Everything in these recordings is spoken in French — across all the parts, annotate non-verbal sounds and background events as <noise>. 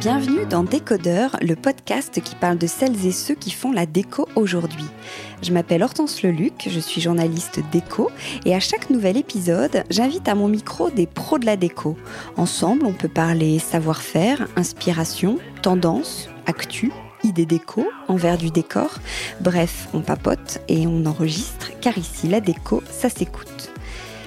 Bienvenue dans Décodeur, le podcast qui parle de celles et ceux qui font la déco aujourd'hui. Je m'appelle Hortense Leluc, je suis journaliste déco et à chaque nouvel épisode, j'invite à mon micro des pros de la déco. Ensemble, on peut parler savoir-faire, inspiration, tendance, actu, idées déco, envers du décor. Bref, on papote et on enregistre car ici, la déco, ça s'écoute.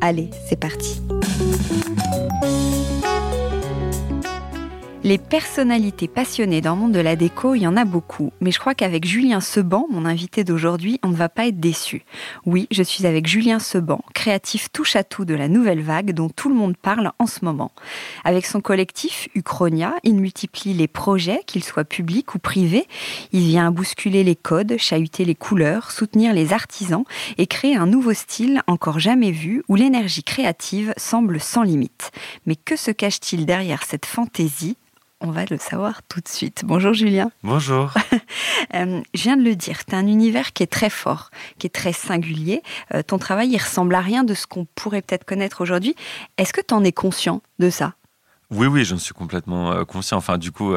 Allez, c'est parti. Les personnalités passionnées dans le monde de la déco, il y en a beaucoup. Mais je crois qu'avec Julien Seban, mon invité d'aujourd'hui, on ne va pas être déçu. Oui, je suis avec Julien Seban, créatif touche à tout de la nouvelle vague dont tout le monde parle en ce moment. Avec son collectif Uchronia, il multiplie les projets, qu'ils soient publics ou privés. Il vient bousculer les codes, chahuter les couleurs, soutenir les artisans et créer un nouveau style encore jamais vu où l'énergie créative semble sans limite. Mais que se cache-t-il derrière cette fantaisie? On va le savoir tout de suite. Bonjour Julien. Bonjour. <laughs> Euh, je viens de le dire, tu as un univers qui est très fort, qui est très singulier. Euh, ton travail, il ressemble à rien de ce qu'on pourrait peut-être connaître aujourd'hui. Est-ce que tu en es conscient de ça? Oui, oui, j'en suis complètement euh, conscient. Enfin, du coup,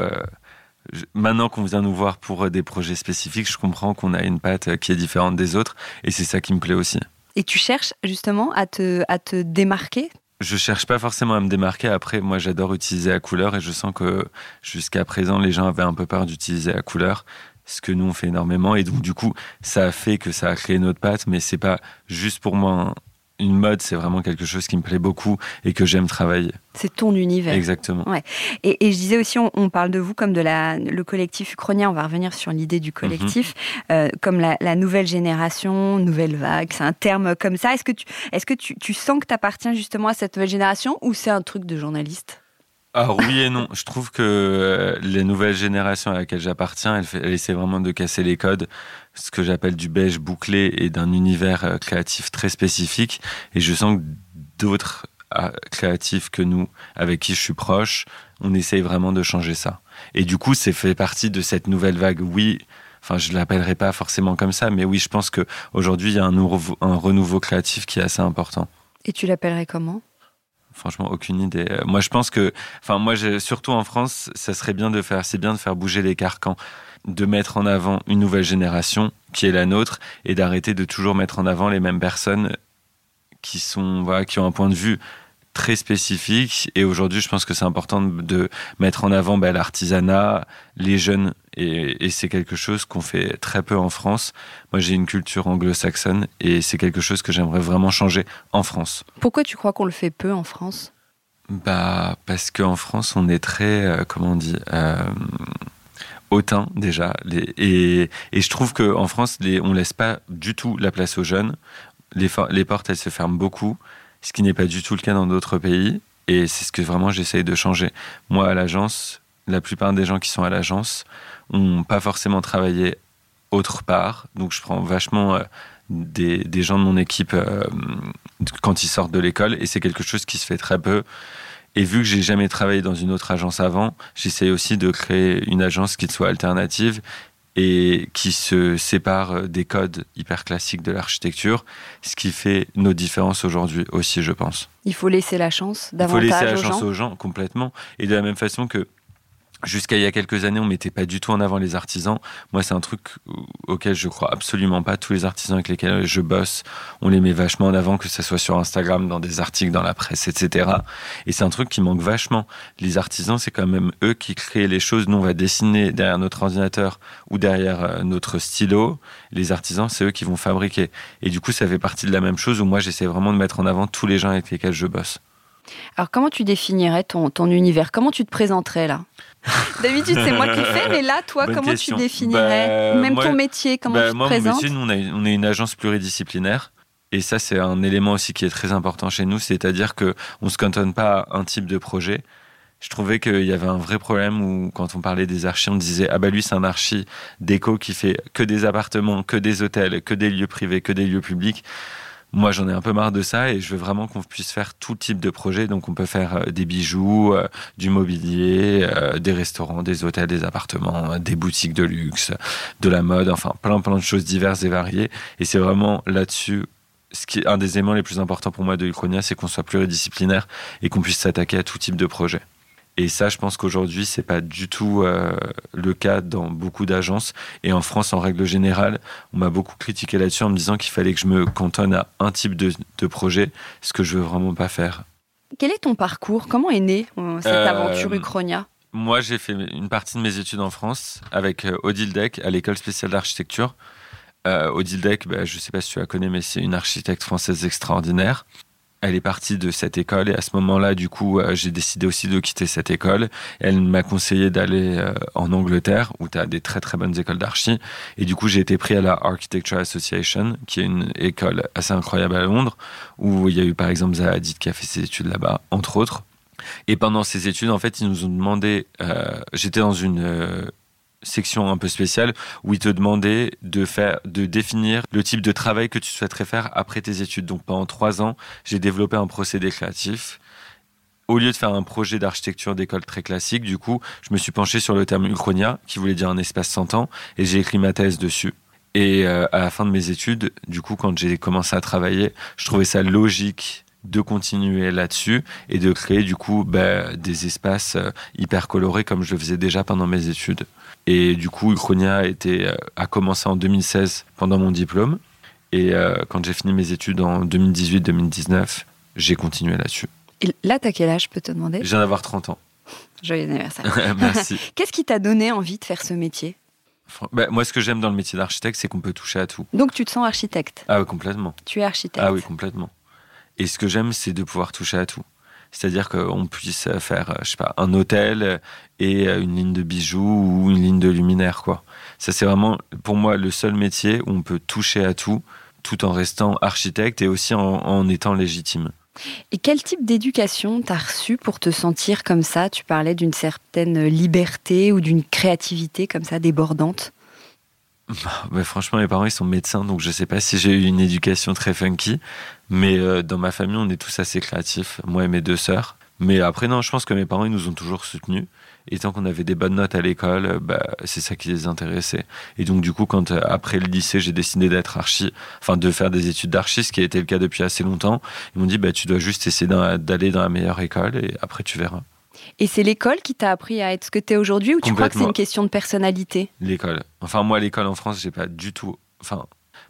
maintenant qu'on vient nous voir pour des projets spécifiques, je comprends qu'on a une patte qui est différente des autres et c'est ça qui me plaît aussi. Et tu cherches justement à te, à te démarquer je cherche pas forcément à me démarquer. Après, moi, j'adore utiliser la couleur et je sens que jusqu'à présent, les gens avaient un peu peur d'utiliser la couleur, ce que nous on fait énormément. Et donc, du coup, ça a fait que ça a créé notre patte, mais c'est pas juste pour moi une mode, c'est vraiment quelque chose qui me plaît beaucoup et que j'aime travailler. C'est ton univers. Exactement. Ouais. Et, je disais aussi, on, parle de vous comme de la, le collectif uchronien. On va revenir sur l'idée du collectif, mhm. euh, comme la, nouvelle génération, nouvelle vague. C'est un terme comme ça. Est-ce que tu, est-ce que tu, tu sens que tu appartiens justement à cette nouvelle génération ou c'est un truc de journaliste? Alors oui et non. Je trouve que euh, les nouvelles générations à laquelle j'appartiens, elles, essaient vraiment de casser les codes, ce que j'appelle du beige bouclé et d'un univers euh, créatif très spécifique. Et je sens que d'autres euh, créatifs que nous, avec qui je suis proche, on essaye vraiment de changer ça. Et du coup, c'est fait partie de cette nouvelle vague. Oui, enfin, je l'appellerai pas forcément comme ça, mais oui, je pense que aujourd'hui, il y a un renouveau créatif qui est assez important. Et tu l'appellerais comment? Franchement, aucune idée. Euh, moi, je pense que, enfin, moi, surtout en France, ça serait bien de faire, c'est bien de faire bouger les carcans, de mettre en avant une nouvelle génération qui est la nôtre et d'arrêter de toujours mettre en avant les mêmes personnes qui sont, voilà, qui ont un point de vue très spécifique. Et aujourd'hui, je pense que c'est important de mettre en avant ben, l'artisanat, les jeunes. Et, c'est quelque chose qu'on fait très peu en France. Moi, j'ai une culture anglo-saxonne et c'est quelque chose que j'aimerais vraiment changer en France. Pourquoi tu crois qu'on le fait peu en France? Bah, Parce qu'en France, on est très, euh, comment on dit, euh, hautain déjà. et, et, je trouve qu'en France, les, on laisse pas du tout la place aux jeunes. Les, les portes, elles se ferment beaucoup ce qui n'est pas du tout le cas dans d'autres pays. Et c'est ce que vraiment j'essaye de changer. Moi, à l'agence, la plupart des gens qui sont à l'agence n'ont pas forcément travaillé autre part. Donc, je prends vachement euh, des, gens de mon équipe euh, quand ils sortent de l'école. Et c'est quelque chose qui se fait très peu. Et vu que j'ai jamais travaillé dans une autre agence avant, j'essaye aussi de créer une agence qui soit alternative et qui se sépare euh, des codes hyper classiques de l'architecture, ce qui fait nos différences aujourd'hui aussi, je pense. Il faut laisser la chance davantage Il faut laisser la chance aux gens complètement. Et de la même façon que Jusqu'à il y a quelques années, on mettait pas du tout en avant les artisans. Moi, c'est un truc auquel je crois absolument pas. Tous les artisans avec lesquels je bosse, on les met vachement en avant, que ce soit sur Instagram, dans des articles, dans la presse, etc. Et c'est un truc qui manque vachement. Les artisans, c'est quand même eux qui créent les choses. Nous, on va dessiner derrière notre ordinateur ou derrière euh, notre stylo. Les artisans, c'est eux qui vont fabriquer. Et du coup, ça fait partie de la même chose où moi, j'essaie vraiment de mettre en avant tous les gens avec lesquels je bosse. Alors comment tu définirais ton, ton univers? Comment tu te présenterais là? <laughs> D'habitude c'est moi qui fais, mais là toi Bonne comment question. tu définirais? Bah, Même moi- ton métier, comment Bah, tu te moi, mon présentes? métier, nous, on, a- on est une agence pluridisciplinaire. Et ça, c'est un élément aussi qui est très important chez nous, c'est-à-dire que on se cantonne pas à un type de projet. Je trouvais qu'il y avait un vrai problème où, quand on parlait des archis, on disait ah bah lui c'est un archi déco qui fait que des appartements, que des hôtels, que des lieux privés, que des lieux publics. Moi, j'en ai un peu marre de ça et je veux vraiment qu'on puisse faire tout type de projet. Donc, on peut faire euh, des bijoux, euh, du mobilier, euh, des restaurants, des hôtels, des appartements, des boutiques de luxe, de la mode, enfin plein plein de choses diverses et variées. Et c'est vraiment là-dessus, ce qui est un des éléments les plus importants pour moi de Uchronia, c'est qu'on soit pluridisciplinaire et qu'on puisse s'attaquer à tout type de projet. Et ça, je pense qu'aujourd'hui, c'est pas du tout euh, le cas dans beaucoup d'agences. Et en France, en règle générale, on m'a beaucoup critiqué là-dessus en me disant qu'il fallait que je me cantonne à un type de, de projet, ce que je veux vraiment pas faire. Quel est ton parcours? Comment est née euh, cette Euh, aventure Uchronia? Moi, j'ai fait une partie de mes études en France avec euh, Odile Deck à l'école spéciale d'architecture. Euh, Odile Deck, bah, je ne sais pas si tu la connais, mais c'est une architecte française extraordinaire. Elle est partie de cette école et à ce moment-là, du coup, euh, j'ai décidé aussi de quitter cette école. Elle m'a conseillé d'aller euh, en Angleterre où tu as des très très bonnes écoles d'archi. Et du coup, j'ai été pris à la Architecture Association, qui est une école assez incroyable à Londres, où il y a eu par exemple Zaha Hadid qui a fait ses études là-bas, entre autres. Et pendant ces études, en fait, ils nous ont demandé. euh, J'étais dans une section un peu spéciale où ils te demandaient de faire, de définir le type de travail que tu souhaiterais faire après tes études. Donc pendant trois ans, j'ai développé un procédé créatif. Au lieu de faire un projet d'architecture d'école très classique, du coup, je me suis penché sur le terme Uchronia, qui voulait dire un espace sans temps, et j'ai écrit ma thèse dessus. Et euh, à la fin de mes études, du coup, quand j'ai commencé à travailler, je trouvais ça logique de continuer là-dessus et de créer du coup bah, des espaces euh, hyper colorés comme je le faisais déjà pendant mes études. Et du coup, Uchronia euh, a commencé en 2016 pendant mon diplôme. Et euh, quand j'ai fini mes études en 2018-2019, j'ai continué là-dessus. Et là, t'as quel âge, je peux te demander? Je viens d'avoir 30 ans. Joyeux anniversaire. <laughs> Merci. <laughs> Qu'est-ce qui t'a donné envie de faire ce métier? Bah, moi, ce que j'aime dans le métier d'architecte, c'est qu'on peut toucher à tout. Donc tu te sens architecte? Ah oui, complètement. Tu es architecte. Ah oui, complètement. Et ce que j'aime, c'est de pouvoir toucher à tout. C'est-à-dire qu'on puisse faire, euh, je sais pas, un hôtel et euh, une ligne de bijoux ou une ligne de luminaire, quoi. Ça, c'est vraiment, pour moi, le seul métier où on peut toucher à tout, tout en restant architecte et aussi en, en étant légitime. Et quel type d'éducation t'as reçu pour te sentir comme ça? Tu parlais d'une certaine liberté ou d'une créativité comme ça débordante. Mais franchement, mes parents, ils sont médecins, donc je sais pas si j'ai eu une éducation très funky. Mais euh, dans ma famille, on est tous assez créatifs, moi et mes deux sœurs. Mais après, non, je pense que mes parents, ils nous ont toujours soutenus. Et tant qu'on avait des bonnes notes à l'école, euh, bah, c'est ça qui les intéressait. Et donc, du coup, quand euh, après le lycée, j'ai décidé d'être archi, enfin de faire des études d'archi, ce qui a été le cas depuis assez longtemps, ils m'ont dit, bah, tu dois juste essayer d'aller dans la meilleure école et après, tu verras. Et c'est l'école qui t'a appris à être ce que t'es aujourd'hui ou tu crois que c'est une question de personnalité? L'école. Enfin, moi, l'école en France, j'ai pas du tout. Enfin,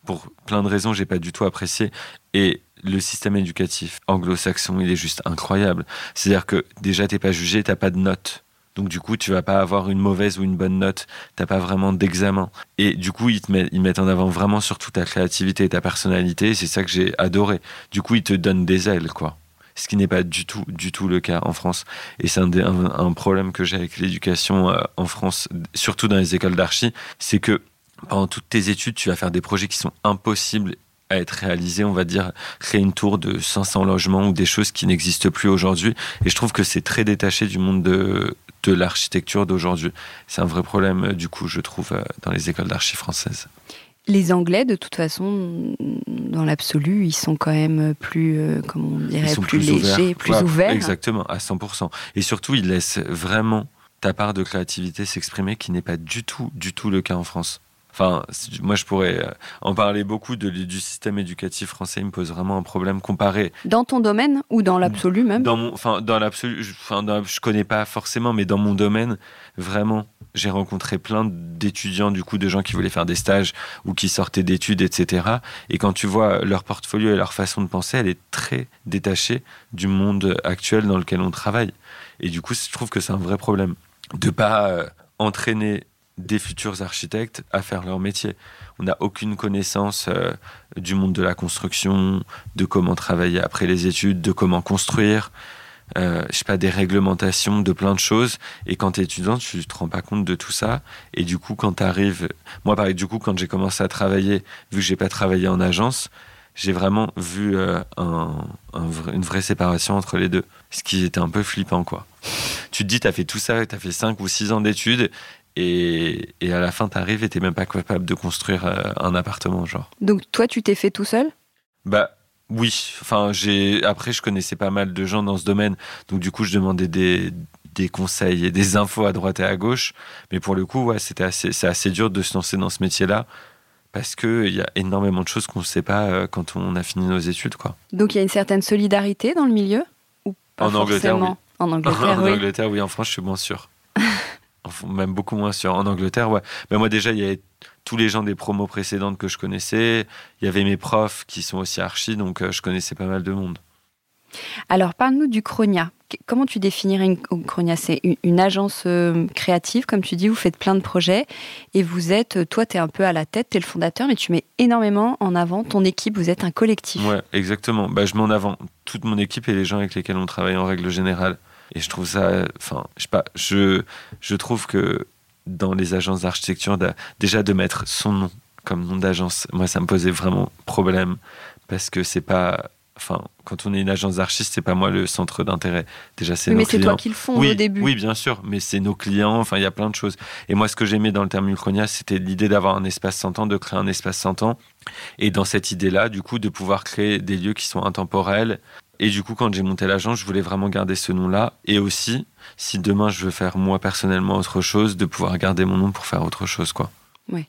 pour plein de raisons, j'ai pas du tout apprécié. Et le système éducatif anglo-saxon, il est juste incroyable. C'est-à-dire que déjà, t'es pas jugé, t'as pas de notes. Donc du coup, tu vas pas avoir une mauvaise ou une bonne note. T'as pas vraiment d'examen. Et du coup, ils te mettent, ils mettent en avant vraiment surtout ta créativité et ta personnalité. C'est ça que j'ai adoré. Du coup, ils te donnent des ailes, quoi. Ce qui n'est pas du tout, du tout le cas en France. Et c'est un problème que j'ai avec l'éducation euh, en France, surtout dans les écoles d'archi, c'est que pendant toutes tes études, tu vas faire des projets qui sont impossibles à être réalisés. On va dire créer une tour de 500 logements ou des choses qui n'existent plus aujourd'hui. Et je trouve que c'est très détaché du monde de, de l'architecture d'aujourd'hui. C'est un vrai problème, euh, du coup, je trouve, euh, dans les écoles d'archi françaises. Les Anglais, de toute façon, dans l'absolu, ils sont quand même plus, euh, comment on dirait, plus, plus, légers, ouverts. plus Ouais, ouverts. Exactement, à 100%. Et surtout, ils laissent vraiment ta part de créativité s'exprimer, qui n'est pas du tout, du tout le cas en France. Enfin, moi, je pourrais euh, en parler beaucoup de, du système éducatif français. Il me pose vraiment un problème comparé Dans ton domaine ou dans l'absolu même? dans mon, enfin, dans l'absolu, je- enfin, dans- je connais pas forcément, mais dans mon domaine, vraiment, j'ai rencontré plein d'étudiants, du coup, de gens qui voulaient faire des stages ou qui sortaient d'études, etc. Et quand tu vois leur portfolio et leur façon de penser, elle est très détachée du monde actuel dans lequel on travaille. Et du coup, je trouve que c'est un vrai problème de pas euh, entraîner des futurs architectes à faire leur métier. On n'a aucune connaissance euh, du monde de la construction, de comment travailler après les études, de comment construire. euh, je sais pas, des réglementations de plein de choses. Et quand tu es étudiant, tu te rends pas compte de tout ça. Et du coup, quand tu arrives, moi, pareil, du coup, quand j'ai commencé à travailler, vu que j'ai pas travaillé en agence, j'ai vraiment vu euh, un, une vraie séparation entre les deux. Ce qui était un peu flippant, quoi. Tu te dis, tu as fait tout ça, tu as fait 5 ou 6 ans d'études, et, et, à la fin, tu arrives et tu même pas capable de construire euh, un appartement, genre. Donc, toi, tu t'es fait tout seul? Bah, oui. Enfin, j'ai. Après, je connaissais pas mal de gens dans ce domaine, donc du coup, je demandais des, des conseils et des infos à droite et à gauche. Mais pour le coup, ouais, c'était assez, c'est assez dur de se lancer dans ce métier-là parce qu'il y a énormément de choses qu'on ne sait pas euh, quand on a fini nos études. Quoi. Donc il y a une certaine solidarité dans le milieu? Ou pas En Angleterre, oui. En Angleterre, <laughs> en oui. Angleterre, oui. En France, je suis moins sûr. Même beaucoup moins sûr. En Angleterre, ouais. Mais moi, déjà, il y avait tous les gens des promos précédentes que je connaissais. Il y avait mes profs qui sont aussi archi, donc euh, je connaissais pas mal de monde. Alors, parle-nous du Chronia. Comment tu définirais une Chronia? C'est une, agence euh, créative, comme tu dis, vous faites plein de projets et vous êtes, toi, tu es un peu à la tête, tu es le fondateur, mais tu mets énormément en avant ton équipe, vous êtes un collectif. Ouais, exactement. Bah, je mets en avant toute mon équipe et les gens avec lesquels on travaille en règle générale. Et je trouve ça, enfin, je sais pas, je, je trouve que dans les agences d'architecture, déjà de mettre son nom comme nom d'agence, moi, ça me posait vraiment problème parce que c'est pas enfin, quand on est une agence d'archistes, c'est pas moi le centre d'intérêt. Déjà, c'est oui, nos mais clients. c'est toi qui le font oui, au début. Oui, bien sûr, mais c'est nos clients. Enfin, il y a plein de choses. Et moi, ce que j'aimais dans le terme Uchronia, c'était l'idée d'avoir un espace 100 ans, de créer un espace 100 ans. Et dans cette idée-là, du coup, de pouvoir créer des lieux qui sont intemporels. Et du coup, quand j'ai monté l'agence, je voulais vraiment garder ce nom-là. Et aussi, si demain je veux faire moi personnellement autre chose, de pouvoir garder mon nom pour faire autre chose, quoi. Oui.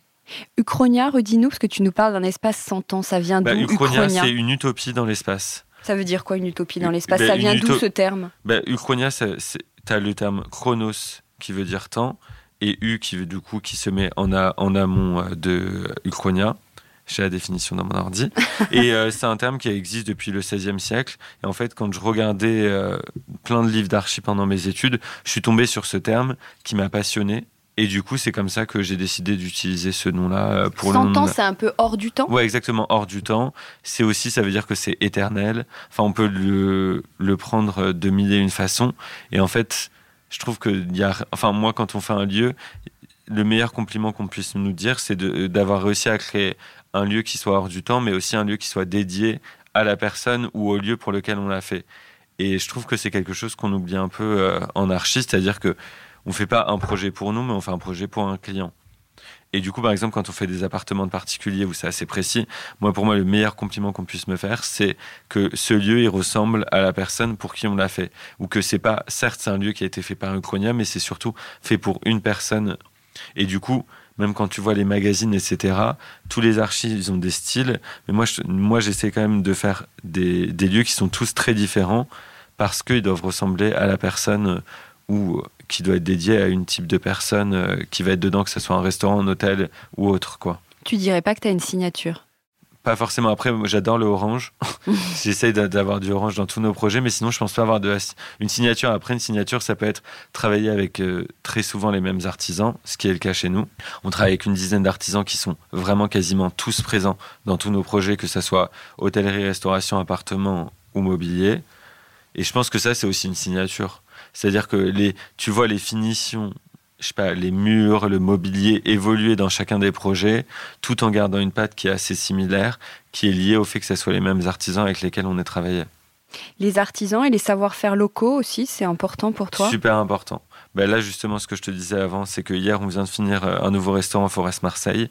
Uchronia, redis-nous, parce que tu nous parles d'un espace 100 ans, ça vient bah, d'où Uchronia, c'est une utopie dans l'espace. Ça veut dire quoi une utopie dans l'espace? bah, Ça vient d'où ce terme? Bah, Uchronia, tu as le terme chronos qui veut dire temps, et U qui veut du coup qui se met en, a, en amont euh, de Uchronia. J'ai la définition dans mon ordi. <laughs> et euh, c'est un terme qui existe depuis le XVIe siècle. Et en fait, quand je regardais euh, plein de livres d'archi pendant mes études, je suis tombé sur ce terme qui m'a passionné. Et du coup, c'est comme ça que j'ai décidé d'utiliser ce nom-là euh, pour 100 le ans, c'est un peu hors du temps Ouais, exactement, hors du temps. C'est aussi, ça veut dire que c'est éternel. Enfin, on peut le, le prendre de mille et une façons. Et en fait, je trouve que, y a, enfin, moi, quand on fait un lieu, le meilleur compliment qu'on puisse nous dire, c'est de- d'avoir réussi à créer un lieu qui soit hors du temps, mais aussi un lieu qui soit dédié à la personne ou au lieu pour lequel on l'a fait. Et je trouve que c'est quelque chose qu'on oublie un peu euh, en archi, c'est-à-dire que on fait pas un projet pour nous, mais on fait un projet pour un client. Et du coup, par exemple, quand on fait des appartements de particuliers où c'est assez précis, moi, pour moi, le meilleur compliment qu'on puisse me faire, c'est que ce lieu, il ressemble à la personne pour qui on l'a fait. Ou que c'est pas, certes, c'est un lieu qui a été fait par un Uchronia, mais c'est surtout fait pour une personne. Et du coup, même quand tu vois les magazines, etc., tous les archis, ils ont des styles. Mais moi, moi j'essaie quand même de faire des, des lieux qui sont tous très différents parce qu'ils doivent ressembler à la personne ou qui doit être dédié à une type de personne euh, qui va être dedans, que ce soit un restaurant, un hôtel ou autre, quoi. Tu dirais pas que tu as une signature? Pas forcément. Après, j'adore le orange. <laughs> J'essaye d'a- d'avoir du orange dans tous nos projets, mais sinon, je pense pas avoir de une signature. Après, une signature, ça peut être travailler avec euh, très souvent les mêmes artisans, ce qui est le cas chez nous. On travaille avec une dizaine d'artisans qui sont vraiment quasiment tous présents dans tous nos projets, que ce soit hôtellerie, restauration, appartement ou mobilier. Et je pense que ça, c'est aussi une signature. C'est-à-dire que les, tu vois les finitions, je sais pas, les murs, le mobilier évoluer dans chacun des projets, tout en gardant une patte qui est assez similaire, qui est liée au fait que ce soit les mêmes artisans avec lesquels on est travaillé. Les artisans et les savoir-faire locaux aussi, c'est important pour toi? Super important. Ben là, justement, ce que je te disais avant, c'est que hier, on vient de finir euh, un nouveau restaurant Forest Marseille,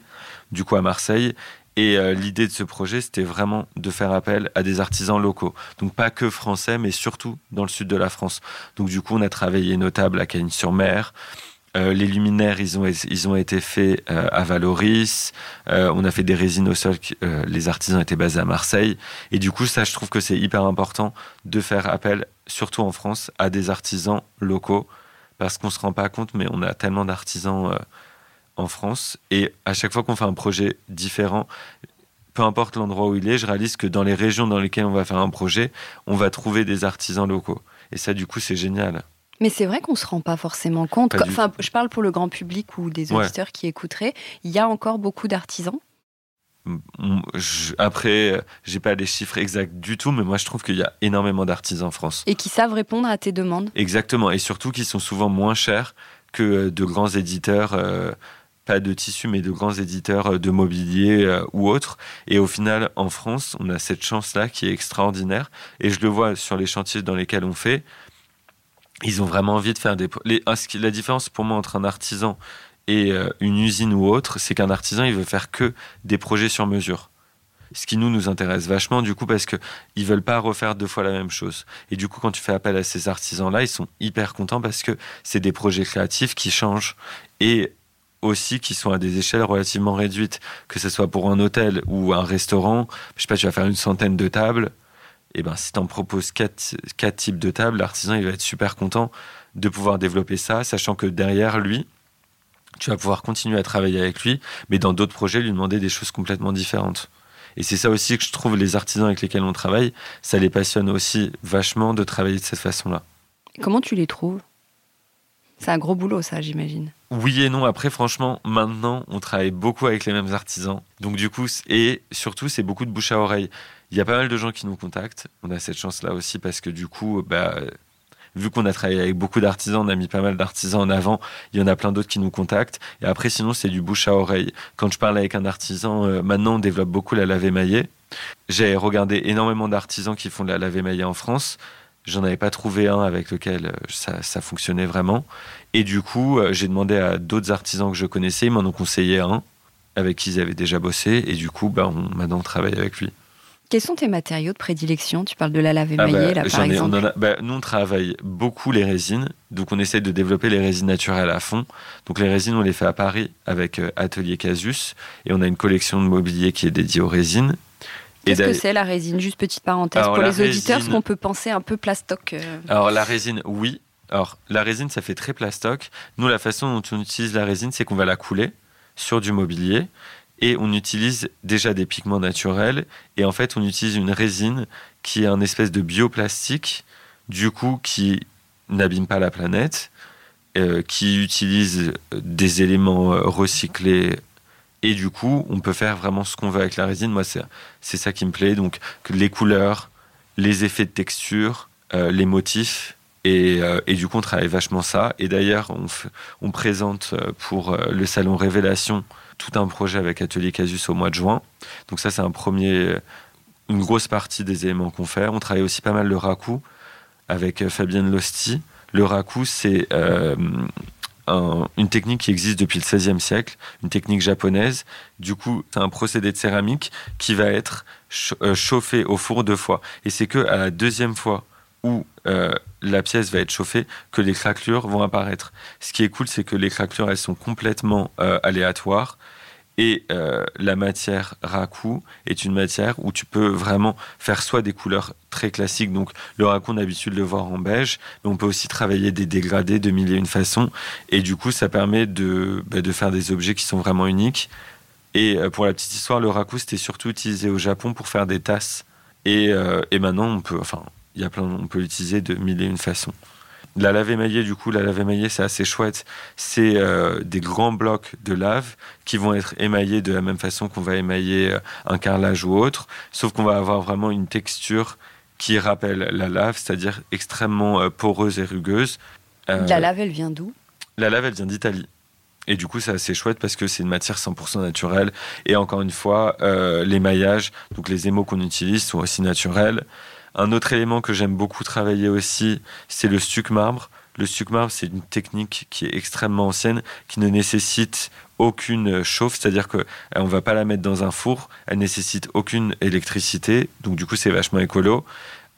du coup à Marseille. Et euh, l'idée de ce projet, c'était vraiment de faire appel à des artisans locaux. Donc pas que français, mais surtout dans le sud de la France. Donc du coup, on a travaillé notable à Cagnes-sur-Mer. Euh, les luminaires, ils ont, ils ont été faits euh, à Valoris. On a fait des résines au sol. les artisans étaient basés à Marseille. Et du coup, ça, je trouve que c'est hyper important de faire appel, surtout en France, à des artisans locaux. Parce qu'on se rend pas compte, mais on a tellement d'artisans en France. Et à chaque fois qu'on fait un projet différent, peu importe l'endroit où il est, je réalise que dans les régions dans lesquelles on va faire un projet, on va trouver des artisans locaux. Et ça, du coup, c'est génial. Mais c'est vrai qu'on se rend pas forcément compte. Pas Enfin, je parle pour le grand public ou des Ouais. auditeurs qui écouteraient. Il y a encore beaucoup d'artisans? je, après, j'ai pas les chiffres exacts du tout, mais moi je trouve qu'il y a énormément d'artisans en France. Et qui savent répondre à tes demandes? Exactement, et surtout qui sont souvent moins chers que de grands éditeurs. Euh, pas de tissu, mais de grands éditeurs de mobilier euh, ou autres. Et au final, en France, on a cette chance-là qui est extraordinaire. Et je le vois sur les chantiers dans lesquels on fait. Ils ont vraiment envie de faire des. Les, la différence pour moi entre un artisan et euh, une usine ou autre, c'est qu'un artisan, il veut faire que des projets sur mesure. Ce qui nous nous intéresse vachement, du coup, parce que ils veulent pas refaire deux fois la même chose. Et du coup, quand tu fais appel à ces artisans-là, ils sont hyper contents parce que c'est des projets créatifs qui changent et aussi qui sont à des échelles relativement réduites, que ce soit pour un hôtel ou un restaurant. Je sais pas, tu vas faire une centaine de tables. Et ben, si tu en proposes quatre, quatre types de tables, l'artisan il va être super content de pouvoir développer ça, sachant que derrière lui, tu vas pouvoir continuer à travailler avec lui, mais dans d'autres projets, lui demander des choses complètement différentes. Et c'est ça aussi que je trouve les artisans avec lesquels on travaille, ça les passionne aussi vachement de travailler de cette façon-là. Comment tu les trouves? C'est un gros boulot, ça, j'imagine. Oui et non. Après, franchement, maintenant, on travaille beaucoup avec les mêmes artisans. Donc, du coup, et surtout, c'est beaucoup de bouche à oreille. Il y a pas mal de gens qui nous contactent. On a cette chance-là aussi parce que, du coup, bah, vu qu'on a travaillé avec beaucoup d'artisans, on a mis pas mal d'artisans en avant. Il y en a plein d'autres qui nous contactent. Et après, sinon, c'est du bouche à oreille. Quand je parle avec un artisan, euh, maintenant, on développe beaucoup la lave émaillée. J'ai regardé énormément d'artisans qui font de la lave émaillée en France. J'en avais pas trouvé un avec lequel euh, ça, ça fonctionnait vraiment. Et du coup, euh, j'ai demandé à d'autres artisans que je connaissais, ils m'en ont conseillé un avec qui ils avaient déjà bossé. Et du coup, bah, on, maintenant, on travaille avec lui. Quels sont tes matériaux de prédilection? Tu parles de la lave ah émaillée, bah, là, par exemple. Bah, nous, on travaille beaucoup les résines. Donc, on essaie de développer les résines naturelles à fond. Donc, les résines, on les fait à Paris avec euh, Atelier Casus. Et on a une collection de mobilier qui est dédiée aux résines. Qu'est-ce que c'est la résine? Juste petite parenthèse pour les auditeurs, ce qu'on peut penser un peu plastoc. Euh. Alors, la résine, oui. Alors, la résine, ça fait très plastoc. Nous, la façon dont on utilise la résine, c'est qu'on va la couler sur du mobilier et on utilise déjà des pigments naturels et en fait on utilise une résine qui est un espèce de bioplastique du coup qui n'abîme pas la planète euh, qui utilise des éléments euh, recyclés et du coup on peut faire vraiment ce qu'on veut avec la résine moi c'est ça qui me plaît donc les couleurs les effets de texture euh, les motifs et, et, du coup, on travaille vachement ça. Et d'ailleurs, on, présente pour le salon Révélation tout un projet avec Atelier Casus au mois de juin. Donc ça, c'est un premier, une grosse partie des éléments qu'on fait. On travaille aussi pas mal le raku avec euh, Fabienne Losti. Le raku, c'est euh, une technique qui existe depuis le XVIe siècle, une technique japonaise. Du coup, c'est un procédé de céramique qui va être euh, chauffé au four deux fois. Et c'est que à la deuxième fois où la pièce va être chauffée que les craquelures vont apparaître. Ce qui est cool, c'est que les craquelures, elles sont complètement aléatoires. Et euh, la matière raku est une matière où tu peux vraiment faire soit des couleurs très classiques, donc le raku on a l'habitude de le voir en beige, mais on peut aussi travailler des dégradés de mille et une façons, et du coup ça permet de, bah, de faire des objets qui sont vraiment uniques. Et euh, pour la petite histoire, le raku c'était surtout utilisé au Japon pour faire des tasses, et, euh, et maintenant on peut, enfin y a plein, on peut l'utiliser de mille et une façons. La lave émaillée, du coup, la lave émaillée, c'est assez chouette. C'est euh, des grands blocs de lave qui vont être émaillés de la même façon qu'on va émailler euh, un carrelage ou autre, sauf qu'on va avoir vraiment une texture qui rappelle la lave, c'est-à-dire extrêmement euh, poreuse et rugueuse. la lave, elle vient d'où? La lave, elle vient d'Italie. Et du coup, c'est assez chouette parce que c'est une matière 100% naturelle. Et encore une fois, l'émaillage, donc les émaux qu'on utilise sont aussi naturels. Un autre élément que j'aime beaucoup travailler aussi, c'est le stuc marbre. Le stuc marbre, c'est une technique qui est extrêmement ancienne, qui ne nécessite aucune chauffe, c'est-à-dire qu'on euh, ne va pas la mettre dans un four, elle nécessite aucune électricité, donc du coup c'est vachement écolo.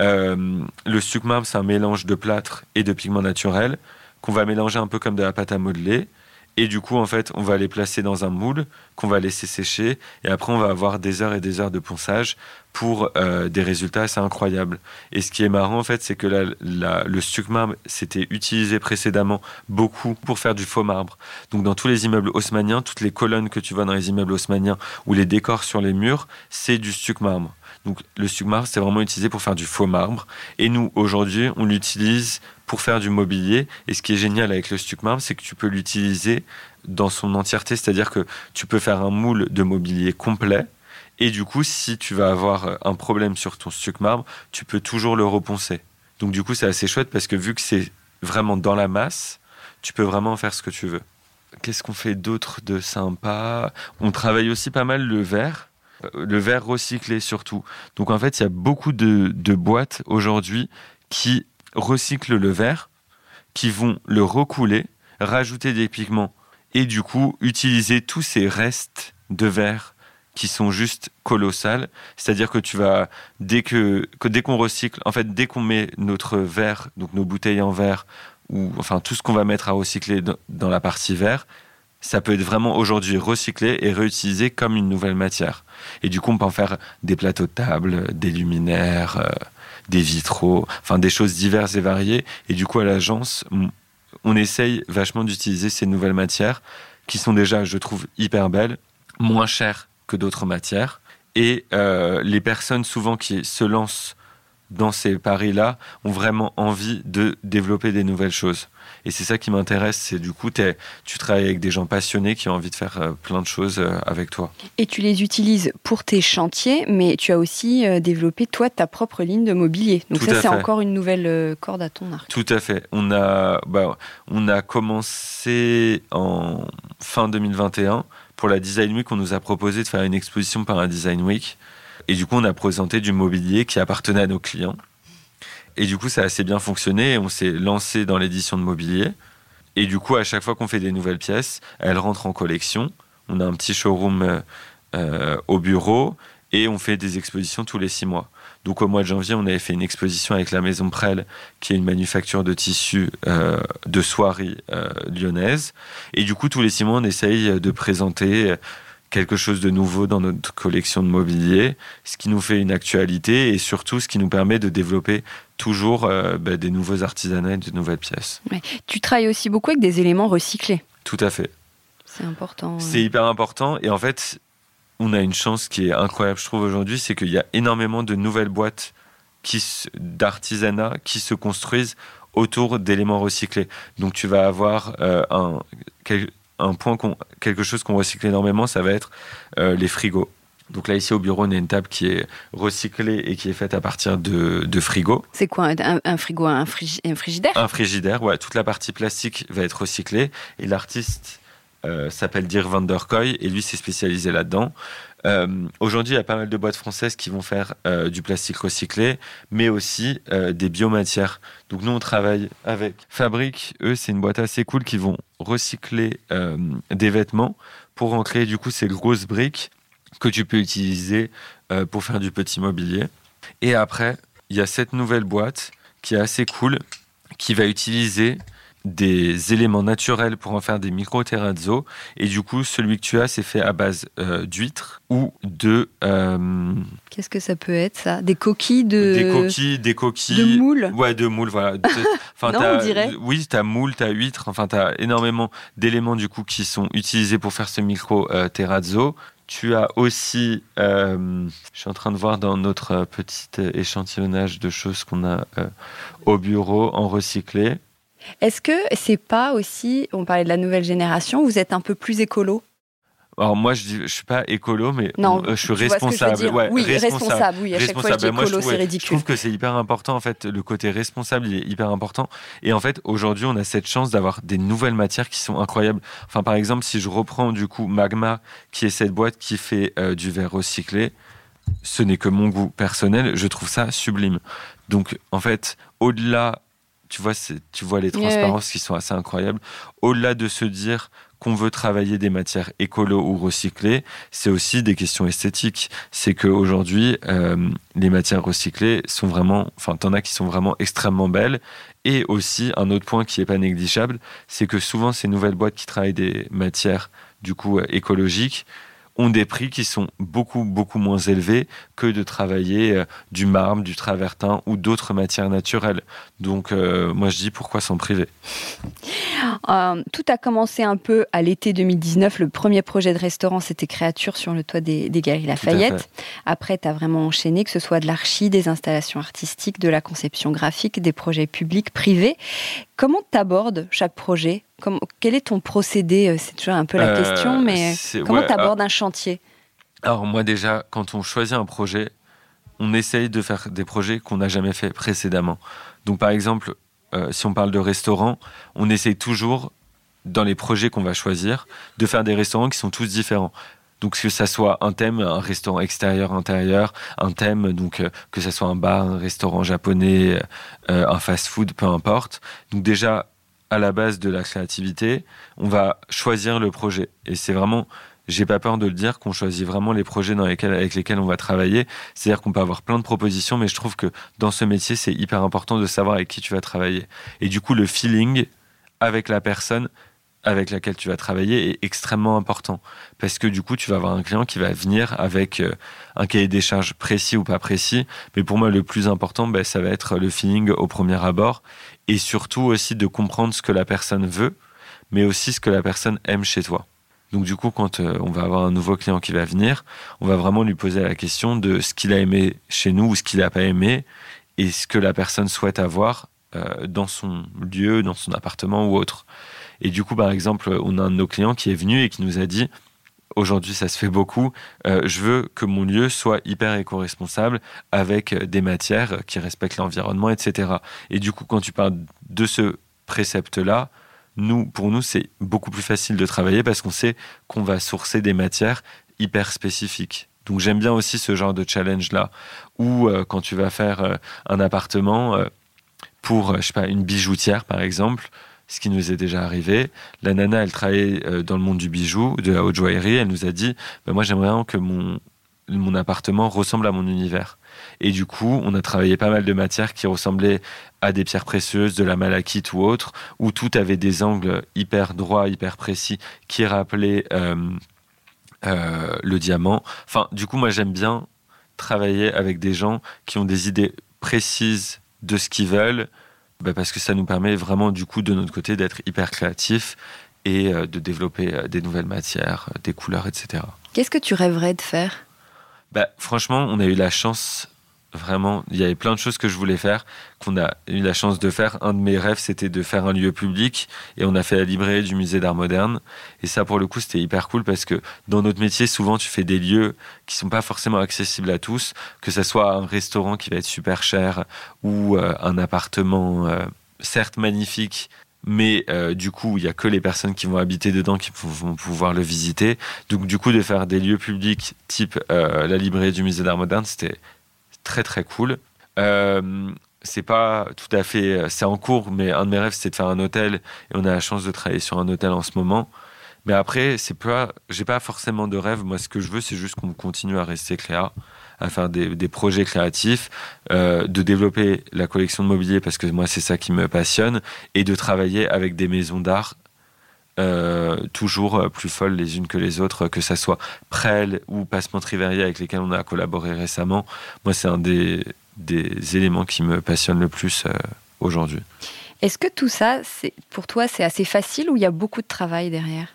Euh, le stuc marbre, c'est un mélange de plâtre et de pigments naturels qu'on va mélanger un peu comme de la pâte à modeler. Et du coup, en fait, on va les placer dans un moule qu'on va laisser sécher. Et après, on va avoir des heures et des heures de ponçage pour euh, des résultats assez incroyables. Et ce qui est marrant, en fait, c'est que le stuc marbre s'était utilisé précédemment beaucoup pour faire du faux marbre. Donc, dans tous les immeubles haussmanniens, toutes les colonnes que tu vois dans les immeubles haussmanniens ou les décors sur les murs, c'est du stuc marbre. Donc, le stuc marbre, c'est vraiment utilisé pour faire du faux marbre. Et nous, aujourd'hui, on l'utilise pour faire du mobilier. Et ce qui est génial avec le stuc marbre, c'est que tu peux l'utiliser dans son entièreté, c'est-à-dire que tu peux faire un moule de mobilier complet Et du coup, si tu vas avoir un problème sur ton stuc marbre, tu peux toujours le reponcer. Donc du coup, c'est assez chouette parce que vu que c'est vraiment dans la masse, tu peux vraiment faire ce que tu veux. Qu'est-ce qu'on fait d'autre de sympa? On travaille aussi pas mal le verre, euh, le verre recyclé surtout. Donc en fait, il y a beaucoup de boîtes aujourd'hui qui recyclent le verre, qui vont le recouler, rajouter des pigments et du coup utiliser tous ces restes de verre qui sont juste colossales. C'est-à-dire que tu vas, dès que, dès qu'on recycle, en fait, dès qu'on met notre verre, donc nos bouteilles en verre, ou enfin tout ce qu'on va mettre à recycler dans, la partie verre, ça peut être vraiment aujourd'hui recyclé et réutilisé comme une nouvelle matière. Et du coup, on peut en faire des plateaux de table, des luminaires, euh, des vitraux, enfin des choses diverses et variées. Et du coup, à l'agence, on essaye vachement d'utiliser ces nouvelles matières qui sont déjà, je trouve, hyper belles, moins chères que d'autres matières. Et euh, les personnes souvent qui se lancent dans ces paris-là ont vraiment envie de développer des nouvelles choses. Et c'est ça qui m'intéresse, c'est du coup, tu travailles avec des gens passionnés qui ont envie de faire euh, plein de choses euh, avec toi. Et tu les utilises pour tes chantiers, mais tu as aussi développé, toi, ta propre ligne de mobilier. Donc ça, c'est encore une nouvelle corde à ton arc. Tout à fait. On a, bah, on a commencé en fin 2021 pour la Design Week, on nous a proposé de faire une exposition par un Design Week. Et du coup, on a présenté du mobilier qui appartenait à nos clients. Et du coup, ça a assez bien fonctionné. On s'est lancé dans l'édition de mobilier. Et du coup, à chaque fois qu'on fait des nouvelles pièces, elles rentrent en collection. On a un petit showroom euh, au bureau et on fait des expositions tous les six mois. Donc au mois de janvier, on avait fait une exposition avec la Maison Prel, qui est une manufacture de tissus euh, de soierie euh, lyonnaise. Et du coup, tous les six mois, on essaye de présenter quelque chose de nouveau dans notre collection de mobilier, ce qui nous fait une actualité et surtout ce qui nous permet de développer toujours euh, bah, des nouveaux artisanats et de nouvelles pièces. Tu travailles aussi beaucoup avec des éléments recyclés. Tout à fait. C'est important. C'est hyper important et en fait, on a une chance qui est incroyable, je trouve, aujourd'hui, c'est qu'il y a énormément de nouvelles boîtes d'artisanat qui se construisent autour d'éléments recyclés. Donc tu vas avoir euh, un, un point, quelque chose qu'on recycle énormément, ça va être euh, les frigos. Donc là, ici au bureau, on a une table qui est recyclée et qui est faite à partir de, de frigos. C'est quoi un, frigo un, frigidaire? Un frigidaire, ouais. Toute la partie plastique va être recyclée. Et l'artiste euh, s'appelle Dirk van der Koy et lui s'est spécialisé là-dedans. Euh, aujourd'hui, il y a pas mal de boîtes françaises qui vont faire euh, du plastique recyclé, mais aussi des biomatières. Donc nous, on travaille avec Fabrique. Eux, c'est une boîte assez cool qui vont recycler des vêtements pour en créer du coup ces grosses briques que tu peux utiliser pour faire du petit mobilier. Et après, il y a cette nouvelle boîte qui est assez cool, qui va utiliser des éléments naturels pour en faire des micro-terrazzo. Et du coup, celui que tu as, c'est fait à base euh, d'huîtres ou de... Euh, Qu'est-ce que ça peut être, ça? Des coquilles de... Des coquilles, des coquilles... De moules Ouais, de moules, voilà. <laughs> Enfin, non, on dirait. Oui, tu as moules, tu as huîtres, enfin, tu as énormément d'éléments, du coup, qui sont utilisés pour faire ce micro-terrazzo. Tu as aussi, euh, je suis en train de voir dans notre petit échantillonnage de choses qu'on a au bureau en recyclé. Est-ce que c'est pas aussi, on parlait de la nouvelle génération, vous êtes un peu plus écolo? Alors moi je dis je suis pas écolo mais je suis responsable. Je oui, responsable. Oui, à chaque fois je dis écolo, c'est ridicule. Je trouve que c'est hyper important en fait le côté responsable il est hyper important et en fait aujourd'hui on a cette chance d'avoir des nouvelles matières qui sont incroyables. Enfin par exemple si je reprends du coup Magma qui est cette boîte qui fait euh, du verre recyclé, ce n'est que mon goût personnel, je trouve ça sublime. Donc en fait au-delà tu vois, tu vois les transparences qui sont assez incroyables. Au-delà de se dire qu'on veut travailler des matières écolo ou recyclées, c'est aussi des questions esthétiques. C'est qu'aujourd'hui, euh, les matières recyclées sont vraiment, enfin, t'en as qui sont vraiment extrêmement belles. Et aussi, un autre point qui n'est pas négligeable, c'est que souvent, ces nouvelles boîtes qui travaillent des matières, du coup, euh, écologiques, ont des prix qui sont beaucoup, beaucoup moins élevés que de travailler euh, du marbre, du travertin ou d'autres matières naturelles. Donc, euh, moi, je dis pourquoi s'en priver euh, Tout a commencé un peu à l'été 2019. Le premier projet de restaurant, c'était Créature sur le toit des, des Galeries Lafayette. Après, tu as vraiment enchaîné, que ce soit de l'archi, des installations artistiques, de la conception graphique, des projets publics, privés. Comment tu abordes chaque projet Quel est ton procédé C'est toujours un peu la question, mais comment tu abordes un chantier Alors moi déjà, quand on choisit un projet, on essaye de faire des projets qu'on n'a jamais fait précédemment. Donc par exemple, euh, si on parle de restaurants, on essaye toujours, dans les projets qu'on va choisir, de faire des restaurants qui sont tous différents. Donc que ça soit un thème, un restaurant extérieur, intérieur, un thème, donc euh, que ça soit un bar, un restaurant japonais, euh, un fast-food, peu importe. Donc déjà, à la base de la créativité, on va choisir le projet. Et c'est vraiment j'ai pas peur de le dire, qu'on choisit vraiment les projets avec lesquels on va travailler. C'est-à-dire qu'on peut avoir plein de propositions, mais je trouve que dans ce métier, c'est hyper important de savoir avec qui tu vas travailler. Et du coup, le feeling avec la personne avec laquelle tu vas travailler est extrêmement important. Parce que du coup, tu vas avoir un client qui va venir avec euh, un cahier des charges précis ou pas précis. Mais pour moi, le plus important, ben, ça va être le feeling au premier abord. Et surtout aussi de comprendre ce que la personne veut, mais aussi ce que la personne aime chez toi. Donc du coup, quand euh, on va avoir un nouveau client qui va venir, on va vraiment lui poser la question de ce qu'il a aimé chez nous ou ce qu'il n'a pas aimé et ce que la personne souhaite avoir euh, dans son lieu, dans son appartement ou autre. Et du coup, par exemple, on a un de nos clients qui est venu et qui nous a dit aujourd'hui ça se fait beaucoup, euh, je veux que mon lieu soit hyper éco-responsable avec des matières qui respectent l'environnement, etc. Et du coup, quand tu parles de ce précepte-là, nous, pour nous, c'est beaucoup plus facile de travailler parce qu'on sait qu'on va sourcer des matières hyper spécifiques. Donc j'aime bien aussi ce genre de challenge-là, où euh, quand tu vas faire euh, un appartement euh, pour, je sais pas, une bijoutière par exemple, ce qui nous est déjà arrivé, la nana, elle travaillait dans le monde du bijou, de la haute joaillerie, elle nous a dit, bah, moi j'aimerais que mon, mon appartement ressemble à mon univers. Et du coup, on a travaillé pas mal de matières qui ressemblaient à des pierres précieuses, de la malachite ou autre, où tout avait des angles hyper droits, hyper précis, qui rappelaient euh, euh, le diamant. Enfin, du coup, moi, j'aime bien travailler avec des gens qui ont des idées précises de ce qu'ils veulent, bah, parce que ça nous permet vraiment, du coup, de notre côté, d'être hyper créatifs et euh, de développer des nouvelles matières, des couleurs, etc. Qu'est-ce que tu rêverais de faire? Bah, franchement, on a eu la chance, vraiment, il y avait plein de choses que je voulais faire, qu'on a eu la chance de faire. Un de mes rêves, c'était de faire un lieu public, et on a fait la librairie du musée d'art moderne. Et ça, pour le coup, c'était hyper cool parce que dans notre métier, souvent, tu fais des lieux qui sont pas forcément accessibles à tous, que ce soit un restaurant qui va être super cher ou euh, un appartement. Euh, certes magnifique, mais euh, du coup, il y a que les personnes qui vont habiter dedans qui vont pouvoir le visiter. Donc, du coup, de faire des lieux publics type la librairie du musée d'art moderne, c'était très très cool. Euh, c'est pas tout à fait, c'est en cours, mais un de mes rêves, c'était de faire un hôtel, et on a la chance de travailler sur un hôtel en ce moment. Mais après, c'est pas, j'ai pas forcément de rêve. Moi, ce que je veux, c'est juste qu'on continue à rester Cléa à faire des, projets créatifs, euh, de développer la collection de mobilier parce que moi c'est ça qui me passionne, et de travailler avec des maisons d'art euh, toujours plus folles les unes que les autres, que ça soit Prel ou Passement Triverier avec lesquels on a collaboré récemment. Moi c'est un des, des, éléments qui me passionne le plus euh, aujourd'hui. Est-ce que tout ça, pour toi, c'est assez facile ou il y a beaucoup de travail derrière?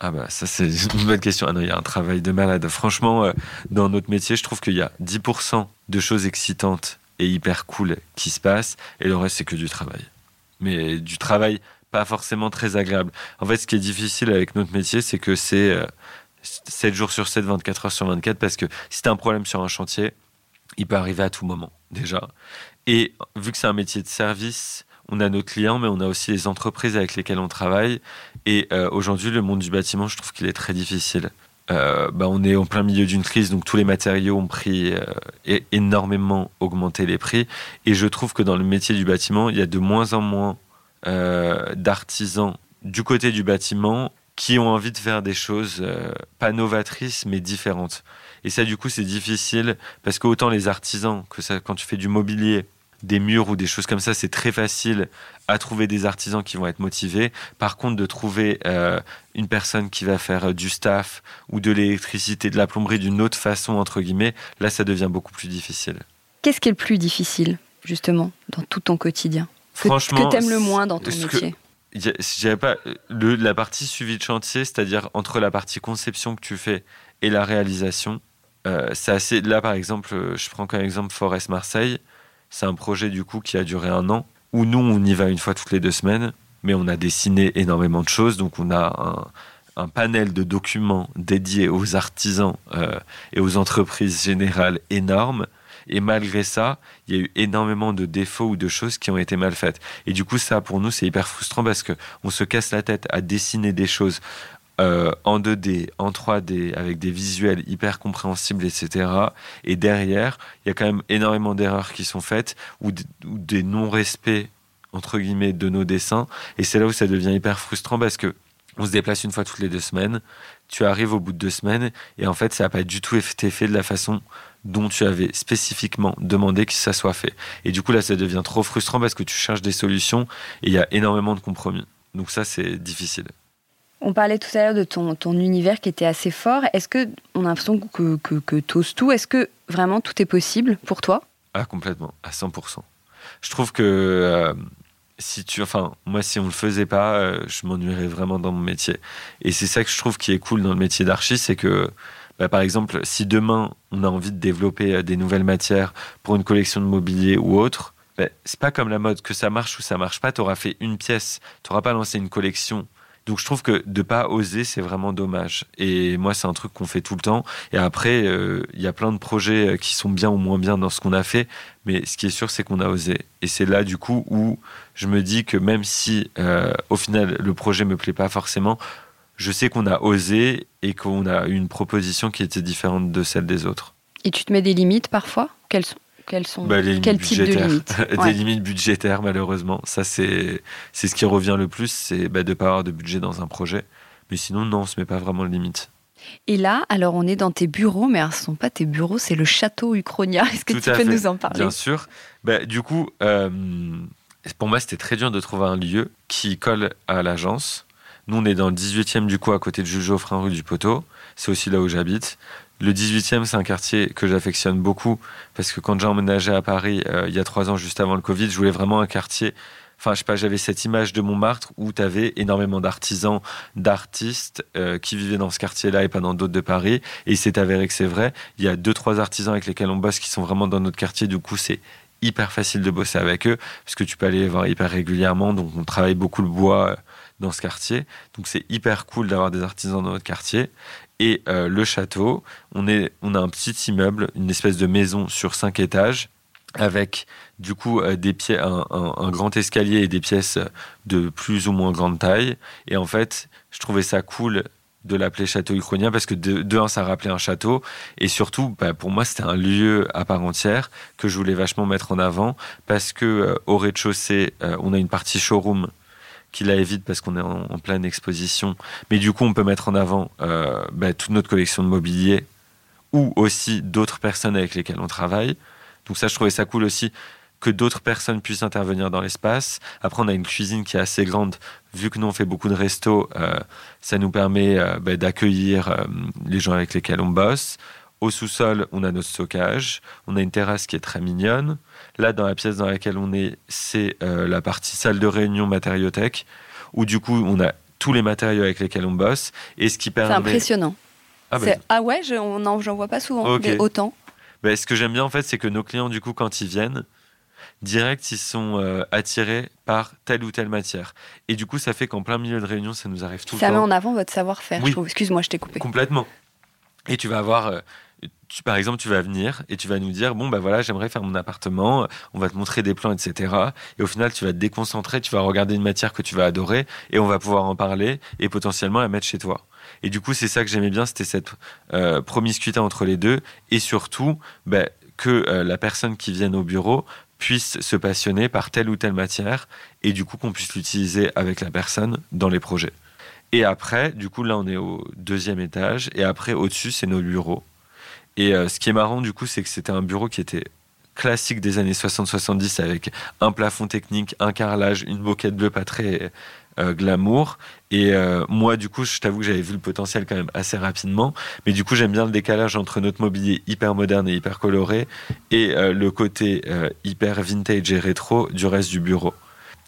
Ah bah ça c'est <laughs> une bonne question. Ah il y a un travail de malade. Franchement, euh, dans notre métier, je trouve qu'il y a 10% de choses excitantes et hyper cool qui se passent, et le reste c'est que du travail. Mais du travail pas forcément très agréable. En fait, ce qui est difficile avec notre métier, c'est que c'est 7 euh, jours sur 7, 24 heures sur 24, parce que si tu as un problème sur un chantier, il peut arriver à tout moment, déjà. Et vu que c'est un métier de service, on a nos clients, mais on a aussi les entreprises avec lesquelles on travaille. Et euh, aujourd'hui, le monde du bâtiment, je trouve qu'il est très difficile. Euh, bah, on est en plein milieu d'une crise, donc tous les matériaux ont pris euh, énormément augmenté les prix. Et je trouve que dans le métier du bâtiment, il y a de moins en moins d'artisans du côté du bâtiment qui ont envie de faire des choses pas novatrices mais différentes. Et ça, du coup, c'est difficile parce qu'autant les artisans, que ça, quand tu fais du mobilier, des murs ou des choses comme ça, c'est très facile à trouver des artisans qui vont être motivés. Par contre, de trouver euh, une personne qui va faire euh, du staff ou de l'électricité, de la plomberie d'une autre façon, entre guillemets, là, ça devient beaucoup plus difficile. Qu'est-ce qui est le plus difficile, justement, dans tout ton quotidien? Franchement, que aimes le moins dans ton métier que, pas le, la partie suivi de chantier, c'est-à-dire entre la partie conception que tu fais et la réalisation. Euh, c'est assez. Là, par exemple, je prends comme exemple Forest Marseille. C'est un projet du coup qui a duré un an, où nous, on y va une fois toutes les deux semaines, mais on a dessiné énormément de choses, donc on a un panel de documents dédiés aux artisans euh, et aux entreprises générales énorme. Et malgré ça, il y a eu énormément de défauts ou de choses qui ont été mal faites. Et du coup, ça, pour nous, c'est hyper frustrant parce qu'on se casse la tête à dessiner des choses euh, en 2D, en 3D, avec des visuels hyper compréhensibles, etc. Et derrière, il y a quand même énormément d'erreurs qui sont faites ou, des non-respects, entre guillemets, de nos dessins. Et c'est là où ça devient hyper frustrant parce que on se déplace une fois toutes les deux semaines, tu arrives au bout de deux semaines, et en fait, ça n'a pas du tout été fait de la façon dont tu avais spécifiquement demandé que ça soit fait. Et du coup, là, ça devient trop frustrant parce que tu cherches des solutions et il y a énormément de compromis. Donc ça, c'est difficile. On parlait tout à l'heure de ton, ton, univers qui était assez fort. Est-ce que on a l'impression que, que, que tu oses tout? Est-ce que vraiment tout est possible pour toi? Ah, complètement, à 100%. Je trouve que euh, si tu, enfin, moi, si on le faisait pas, euh, je m'ennuierais vraiment dans mon métier. Et c'est ça que je trouve qui est cool dans le métier d'archi, c'est que, bah, par exemple, si demain on a envie de développer euh, des nouvelles matières pour une collection de mobilier ou autre, bah, c'est pas comme la mode que ça marche ou ça marche pas. Tu auras fait une pièce, tu n'auras pas lancé une collection donc je trouve que de pas oser, c'est vraiment dommage. Et moi, c'est un truc qu'on fait tout le temps. Et après, euh, il y a plein de projets euh, qui sont bien ou moins bien dans ce qu'on a fait. Mais ce qui est sûr, c'est qu'on a osé. Et c'est là, du coup, où je me dis que même si, euh, au final, le projet me plaît pas forcément, je sais qu'on a osé et qu'on a une proposition qui était différente de celle des autres. Et tu te mets des limites parfois? Quelles sont quelles sont bah, quel type de limites? <laughs> Des limites budgétaires, malheureusement. Ça, c'est c'est ce qui revient le plus, c'est bah, de ne pas avoir de budget dans un projet. Mais sinon, non, on ne se met pas vraiment de limites. Et là, alors on est dans tes bureaux, mais ce ne sont pas tes bureaux, c'est le château Uchronia. <laughs> Est-ce que tu peux nous en parler? Bien sûr. Bah, du coup, euh, pour moi, c'était très dur de trouver un lieu qui colle à l'agence. Nous, on est dans le 18e, du coup, à côté de Jules Geoffrin, rue du Poteau. C'est aussi là où j'habite. Le 18e, c'est un quartier que j'affectionne beaucoup parce que quand j'ai emménagé à Paris euh, il y a trois ans, juste avant le Covid, je voulais vraiment un quartier. Enfin, je sais pas, j'avais cette image de Montmartre où tu avais énormément d'artisans, d'artistes euh, qui vivaient dans ce quartier-là et pas dans d'autres de Paris. Et il s'est avéré que c'est vrai. Il y a deux, trois artisans avec lesquels on bosse qui sont vraiment dans notre quartier. Du coup, c'est hyper facile de bosser avec eux parce que tu peux aller voir hyper régulièrement. Donc, on travaille beaucoup le bois dans ce quartier. Donc, c'est hyper cool d'avoir des artisans dans notre quartier. Et euh, le château, on, est, on a un petit immeuble, une espèce de maison sur cinq étages, avec du coup euh, des pieds, un, grand escalier et des pièces de plus ou moins grande taille. Et en fait, je trouvais ça cool de l'appeler château uchronien parce que de, un, ça rappelait un château. Et surtout, bah, pour moi, c'était un lieu à part entière que je voulais vachement mettre en avant parce que euh, au rez-de-chaussée, on a une partie showroom qui la évite parce qu'on est en, pleine exposition. Mais du coup, on peut mettre en avant euh, bah, toute notre collection de mobilier ou aussi d'autres personnes avec lesquelles on travaille. Donc ça, je trouvais ça cool aussi que d'autres personnes puissent intervenir dans l'espace. Après, on a une cuisine qui est assez grande. Vu que nous, on fait beaucoup de restos, euh, ça nous permet euh, bah, d'accueillir les gens avec lesquels on bosse. Au sous-sol, on a notre stockage. On a une terrasse qui est très mignonne. Là, dans la pièce dans laquelle on est, c'est euh, la partie salle de réunion matériothèque, où du coup, on a tous les matériaux avec lesquels on bosse. Et ce qui permet... C'est impressionnant. Ah, bah, ah ouais, j'en vois pas souvent, autant. Bah, ce que j'aime bien, en fait, c'est que nos clients, du coup, quand ils viennent, direct, ils sont euh, attirés par telle ou telle matière. Et du coup, ça fait qu'en plein milieu de réunion, ça nous arrive tout le temps. Ça met en avant votre savoir-faire, Excuse-moi, je t'ai coupé. Complètement. Et tu vas avoir euh, par exemple, tu vas venir et tu vas nous dire bon, bah voilà, j'aimerais faire mon appartement, on va te montrer des plans, etc. Et au final, tu vas te déconcentrer, tu vas regarder une matière que tu vas adorer et on va pouvoir en parler et potentiellement la mettre chez toi. Et du coup, c'est ça que j'aimais bien, c'était cette euh, promiscuité entre les deux et surtout bah, que euh, la personne qui vienne au bureau puisse se passionner par telle ou telle matière et du coup qu'on puisse l'utiliser avec la personne dans les projets. Et après, du coup, là, on est au deuxième étage et après, au-dessus, c'est nos bureaux. Et euh, ce qui est marrant, du coup, c'est que c'était un bureau qui était classique des années 60-70 avec un plafond technique, un carrelage, une moquette bleue pas très euh, glamour. Et euh, moi, du coup, je t'avoue que j'avais vu le potentiel quand même assez rapidement. Mais du coup, j'aime bien le décalage entre notre mobilier hyper moderne et hyper coloré et le côté hyper vintage et rétro du reste du bureau.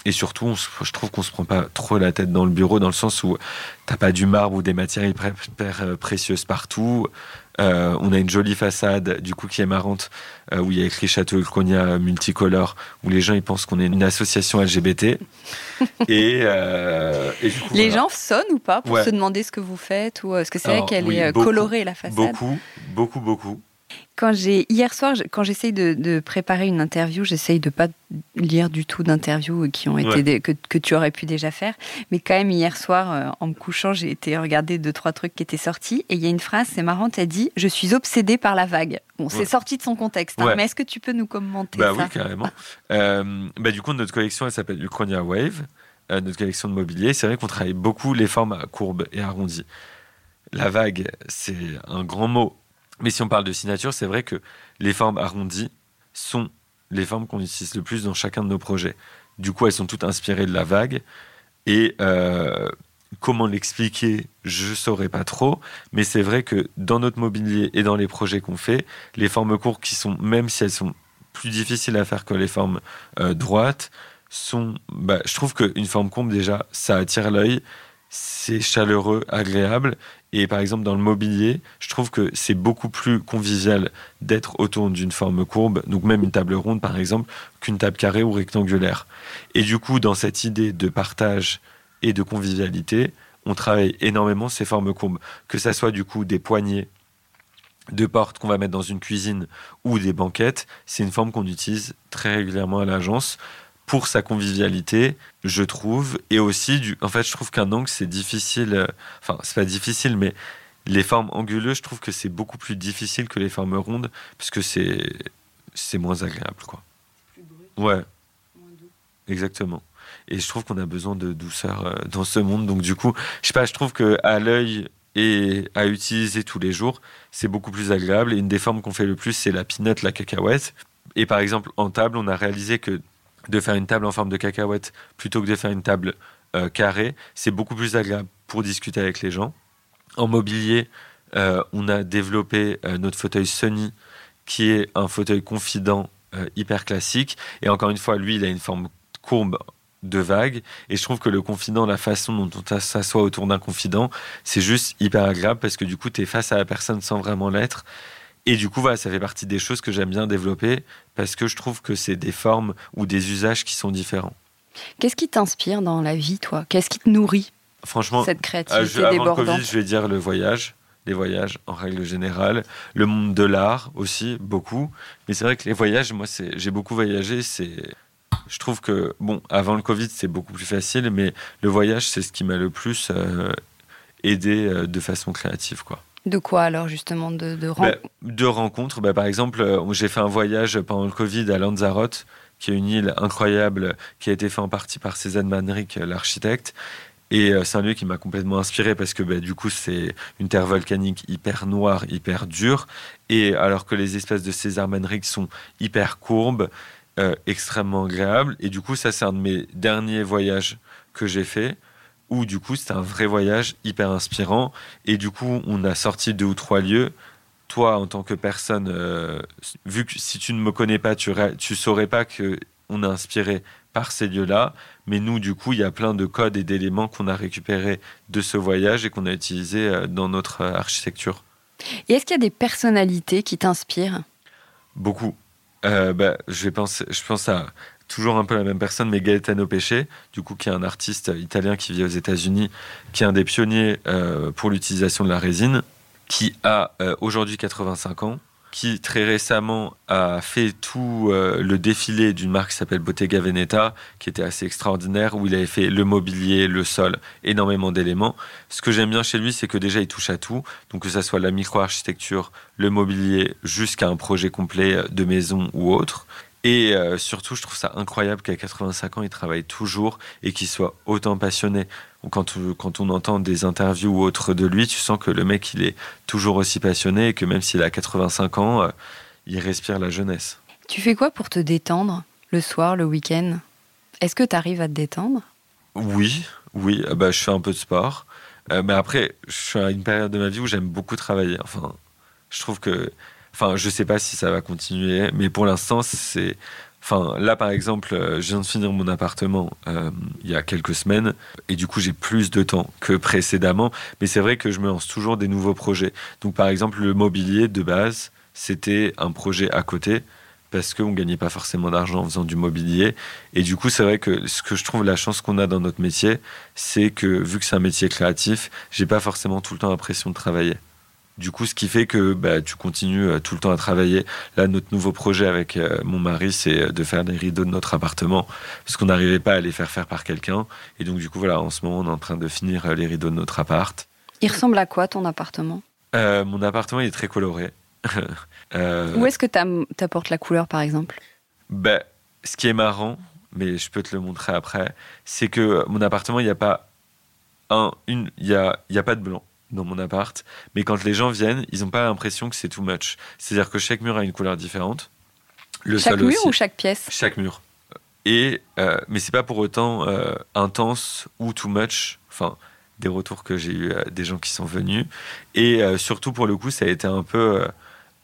Et surtout, je trouve qu'on se prend pas trop la tête dans le bureau, dans le sens où t'as pas du marbre ou des matières hyper, précieuses partout. Euh, on a une jolie façade, du coup, qui est marrante, euh, où il y a écrit Château Ulconia multicolore, où les gens ils pensent qu'on est une association LGBT. <laughs> et, euh, et du coup, Les voilà. gens sonnent ou pas pour Ouais. se demander ce que vous faites ou est-ce que c'est vrai qu'elle oui, est beaucoup, colorée la façade Beaucoup, beaucoup, beaucoup. Quand j'ai hier soir, quand j'essaye de, de préparer une interview, j'essaye de pas lire du tout d'interviews qui ont été Ouais. des- que, que tu aurais pu déjà faire. Mais quand même hier soir, euh, en me couchant, j'ai été regarder deux trois trucs qui étaient sortis et il y a une phrase, c'est marrant, tu as dit "Je suis obsédée par la vague". Bon, c'est Ouais. sorti de son contexte, hein, Ouais. mais est-ce que tu peux nous commenter Bah ça oui, carrément. Euh, bah, du coup, notre collection, elle s'appelle Uchronia Wave, euh, notre collection de mobilier. C'est vrai qu'on travaille beaucoup les formes à courbes et arrondies. La vague, c'est un grand mot. Mais si on parle de signature, c'est vrai que les formes arrondies sont les formes qu'on utilise le plus dans chacun de nos projets. Du coup, elles sont toutes inspirées de la vague. Et euh, comment l'expliquer, je ne saurais pas trop. Mais c'est vrai que dans notre mobilier et dans les projets qu'on fait, les formes courtes qui sont, même si elles sont plus difficiles à faire que les formes euh, droites, sont. bah, je trouve qu'une forme courbe, déjà, ça attire l'œil, c'est chaleureux, agréable. Et par exemple, dans le mobilier, je trouve que c'est beaucoup plus convivial d'être autour d'une forme courbe, donc même une table ronde par exemple, qu'une table carrée ou rectangulaire. Et du coup, dans cette idée de partage et de convivialité, on travaille énormément ces formes courbes, que ça soit du coup des poignées de porte qu'on va mettre dans une cuisine ou des banquettes, c'est une forme qu'on utilise très régulièrement à l'agence pour sa convivialité, je trouve, et aussi, du, en fait, je trouve qu'un angle, c'est difficile, euh, enfin, c'est pas difficile, mais les formes anguleuses, je trouve que c'est beaucoup plus difficile que les formes rondes, parce que c'est, c'est moins agréable, quoi. Ouais. Exactement. Et je trouve qu'on a besoin de douceur euh, dans ce monde. Donc, du coup, je sais pas, je trouve que à l'œil et à utiliser tous les jours, c'est beaucoup plus agréable. Et une des formes qu'on fait le plus, c'est la peanut, la cacahuète. Et par exemple, en table, on a réalisé que de faire une table en forme de cacahuète plutôt que de faire une table euh, carrée, c'est beaucoup plus agréable pour discuter avec les gens. En mobilier, euh, on a développé euh, notre fauteuil Sony, qui est un fauteuil confident hyper classique. Et encore une fois, lui, il a une forme courbe de vague. Et je trouve que le confident, la façon dont on s'assoit autour d'un confident, c'est juste hyper agréable parce que du coup, tu es face à la personne sans vraiment l'être. Et du coup, voilà, ça fait partie des choses que j'aime bien développer parce que je trouve que c'est des formes ou des usages qui sont différents. Qu'est-ce qui t'inspire dans la vie, toi? Qu'est-ce qui te nourrit Franchement, cette créativité je- avant le débordante? Covid, je vais dire le voyage. Les voyages en règle générale. Le monde de l'art aussi, beaucoup. Mais c'est vrai que les voyages, moi, j'ai beaucoup voyagé. C'est, je trouve que, bon, avant le Covid, c'est beaucoup plus facile, mais le voyage, c'est ce qui m'a le plus euh, aidé euh, de façon créative, quoi. De quoi alors justement de, de Bah, de rencontres. Bah, par exemple, euh, j'ai fait un voyage pendant le Covid à Lanzarote, qui est une île incroyable, qui a été fait en partie par Cézanne Manrique, euh, l'architecte. Et euh, c'est un lieu qui m'a complètement inspiré parce que bah, du coup, c'est une terre volcanique hyper noire, hyper dure. Et alors que les espèces de César Manrique sont hyper courbes, extrêmement agréables. Et du coup, ça, c'est un de mes derniers voyages que j'ai fait où du coup c'était un vrai voyage hyper inspirant. Et du coup on a sorti deux ou trois lieux. Toi en tant que personne euh, vu que si tu ne me connais pas tu tu saurais pas que on est inspiré par ces lieux-là. Mais nous du coup il y a plein de codes et d'éléments qu'on a récupérés de ce voyage et qu'on a utilisé euh, dans notre euh, architecture. Et est-ce qu'il y a des personnalités qui t'inspirent? Beaucoup. Euh, bah, je, vais penser, je pense à toujours un peu la même personne, mais Gaetano Pesce, du coup, qui est un artiste italien qui vit aux États-Unis, qui est un des pionniers euh, pour l'utilisation de la résine, qui a euh, aujourd'hui 85 ans, qui très récemment a fait tout euh, le défilé d'une marque qui s'appelle Bottega Veneta, qui était assez extraordinaire, où il avait fait le mobilier, le sol, énormément d'éléments. Ce que j'aime bien chez lui, c'est que déjà il touche à tout, donc que ça soit la micro-architecture, le mobilier, jusqu'à un projet complet de maison ou autre. Et euh, surtout, je trouve ça incroyable qu'à 85 ans, il travaille toujours et qu'il soit autant passionné. Quand, on- quand on entend des interviews ou autres de lui, tu sens que le mec, il est toujours aussi passionné et que même s'il a 85 ans, euh, il respire la jeunesse. Tu fais quoi pour te détendre le soir, le week-end? Est-ce que tu arrives à te détendre? Oui, oui, euh, bah, je fais un peu de sport. Euh, mais après, je suis à une période de ma vie où j'aime beaucoup travailler. Enfin, je trouve que. Enfin, je sais pas si ça va continuer, mais pour l'instant, c'est. Enfin, là, par exemple, euh, je viens de finir mon appartement euh, il y a quelques semaines et du coup, j'ai plus de temps que précédemment. Mais c'est vrai que je me lance toujours des nouveaux projets. Donc, par exemple, le mobilier de base, c'était un projet à côté parce qu'on ne gagnait pas forcément d'argent en faisant du mobilier. Et du coup, c'est vrai que ce que je trouve la chance qu'on a dans notre métier, c'est que vu que c'est un métier créatif, j'ai pas forcément tout le temps l'impression de travailler. Du coup, ce qui fait que bah, tu continues euh, tout le temps à travailler. Là, notre nouveau projet avec euh, mon mari, c'est euh, de faire des rideaux de notre appartement, parce qu'on n'arrivait pas à les faire faire par quelqu'un. Et donc, du coup, voilà, en ce moment, on est en train de finir les rideaux de notre appart. Il ressemble à quoi ton appartement? Mon appartement, il est très coloré. <laughs> Où est-ce que tu apportes la couleur, par exemple? Bah, Ce qui est marrant, mais je peux te le montrer après, c'est que mon appartement, il n'y a pas un, une, il y a, y a pas de blanc dans mon appart, mais quand les gens viennent, ils n'ont pas l'impression que c'est too much. C'est-à-dire que chaque mur a une couleur différente. Le chaque mur ou chaque pièce Chaque mur. Et euh, mais c'est pas pour autant euh, intense ou too much. Enfin, des retours que j'ai eu euh, des gens qui sont venus. Et euh, surtout pour le coup, ça a été un peu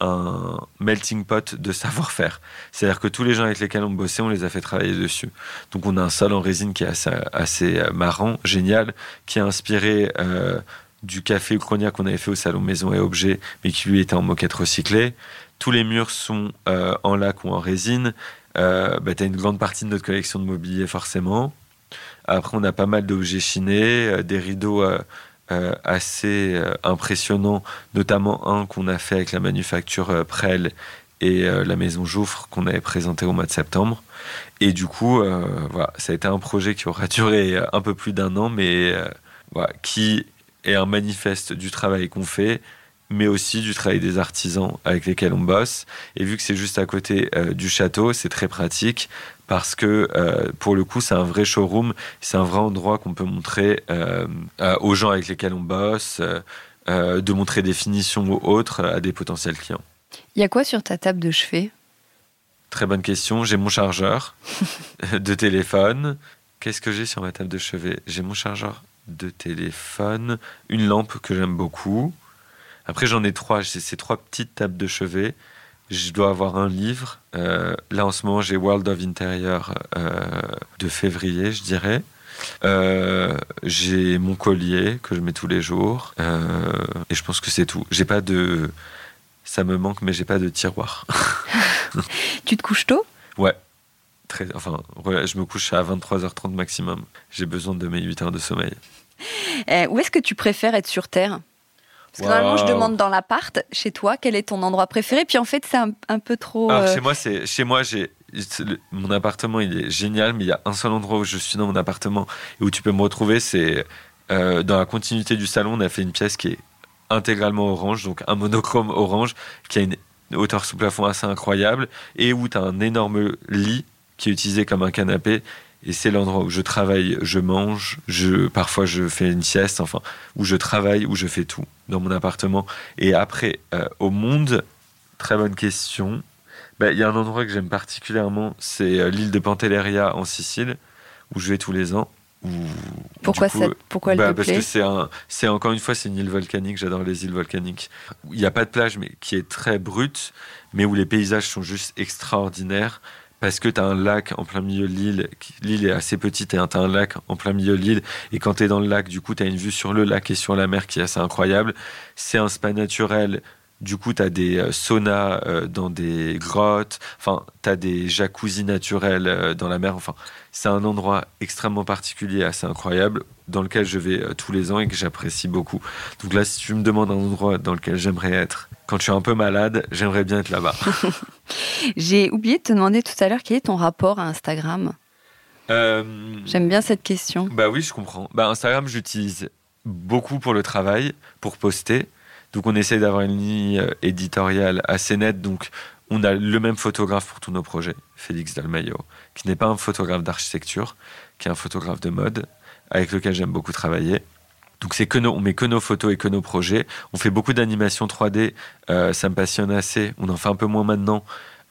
un melting pot de savoir-faire. C'est-à-dire que tous les gens avec lesquels on bossait, on les a fait travailler dessus. Donc on a un sol en résine qui est assez, assez marrant, génial, qui a inspiré du café Uchronia qu'on avait fait au salon Maison et Objets, mais qui lui était en moquette recyclée. Tous les murs sont euh, en lac ou en résine. Euh, bah, tu as une grande partie de notre collection de mobilier forcément. Après, on a pas mal d'objets chinés, euh, des rideaux assez impressionnants, notamment un qu'on a fait avec la manufacture Prel et la maison Jouffre qu'on avait présenté au mois de septembre. Et du coup, ça a été un projet qui aura <laughs> duré un peu plus d'un an, mais qui est un manifeste du travail qu'on fait, mais aussi du travail des artisans avec lesquels on bosse. Et vu que c'est juste à côté euh, du château, c'est très pratique parce que euh, pour le coup, c'est un vrai showroom, c'est un vrai endroit qu'on peut montrer euh, aux gens avec lesquels on bosse, de montrer des finitions ou autres à des potentiels clients. Il y a quoi sur ta table de chevet? Très bonne question. J'ai mon chargeur <laughs> de téléphone. Qu'est-ce que j'ai sur ma table de chevet? J'ai mon chargeur de téléphone, une lampe que j'aime beaucoup. Après, j'en ai trois. J'ai ces trois petites tables de chevet. Je dois avoir un livre. Euh, là, en ce moment, j'ai World of Interior euh, de février, je dirais. Euh, j'ai mon collier que je mets tous les jours. et je pense que c'est tout. J'ai pas de. Ça me manque, mais j'ai pas de tiroir. <laughs> tu te couches tôt? Ouais enfin, je me couche à 23h30 maximum. J'ai besoin de mes 8 heures de sommeil. Eh, où est-ce que tu préfères être sur Terre? Parce que normalement, je demande dans l'appart, chez toi, quel est ton endroit préféré? Puis en fait, c'est un, peu trop. Euh, chez moi, c'est chez moi, j'ai mon appartement, il est génial, mais il y a un seul endroit où je suis dans mon appartement et où tu peux me retrouver, c'est euh, dans la continuité du salon. On a fait une pièce qui est intégralement orange, donc un monochrome orange, qui a une hauteur sous plafond assez incroyable et où tu as un énorme lit qui est utilisé comme un canapé. Et c'est l'endroit où je travaille, je mange, je, parfois je fais une sieste, enfin, où je travaille, où je fais tout dans mon appartement. Et après, euh, au monde, très bonne question. Ben, il y a un endroit que j'aime particulièrement, c'est euh, l'île de Pantelleria en Sicile, où je vais tous les ans. Où, pourquoi, ça, pourquoi elle bah, te Parce que c'est un, c'est encore une fois, c'est une île volcanique. J'adore les îles volcaniques. Il n'y a pas de plage, mais qui est très brute, mais où les paysages sont juste extraordinaires parce que tu as un lac en plein milieu de l'île. L'île est assez petite et tu as un lac en plein milieu de l'île. Et quand tu es dans le lac, du coup, tu as une vue sur le lac et sur la mer qui est assez incroyable. C'est un spa naturel. Du coup, tu as des euh, saunas euh, dans des grottes. Enfin, tu as des jacuzzis naturels euh, dans la mer. Enfin, c'est un endroit extrêmement particulier, assez incroyable, dans lequel je vais tous les ans et que j'apprécie beaucoup. Donc là, si tu me demandes un endroit dans lequel j'aimerais être, quand je suis un peu malade, j'aimerais bien être là-bas. <laughs> J'ai oublié de te demander tout à l'heure quel est ton rapport à Instagram? Euh, J'aime bien cette question. Bah oui, je comprends. Bah, Instagram, j'utilise beaucoup pour le travail, pour poster. Donc on essaye d'avoir une ligne euh, éditoriale assez nette. Donc on a le même photographe pour tous nos projets, Félix Dalmayo, qui n'est pas un photographe d'architecture, qui est un photographe de mode, avec lequel j'aime beaucoup travailler. Donc c'est que nos, on met que nos photos et que nos projets. On fait beaucoup d'animations 3D. Euh, ça me passionne assez. On en fait un peu moins maintenant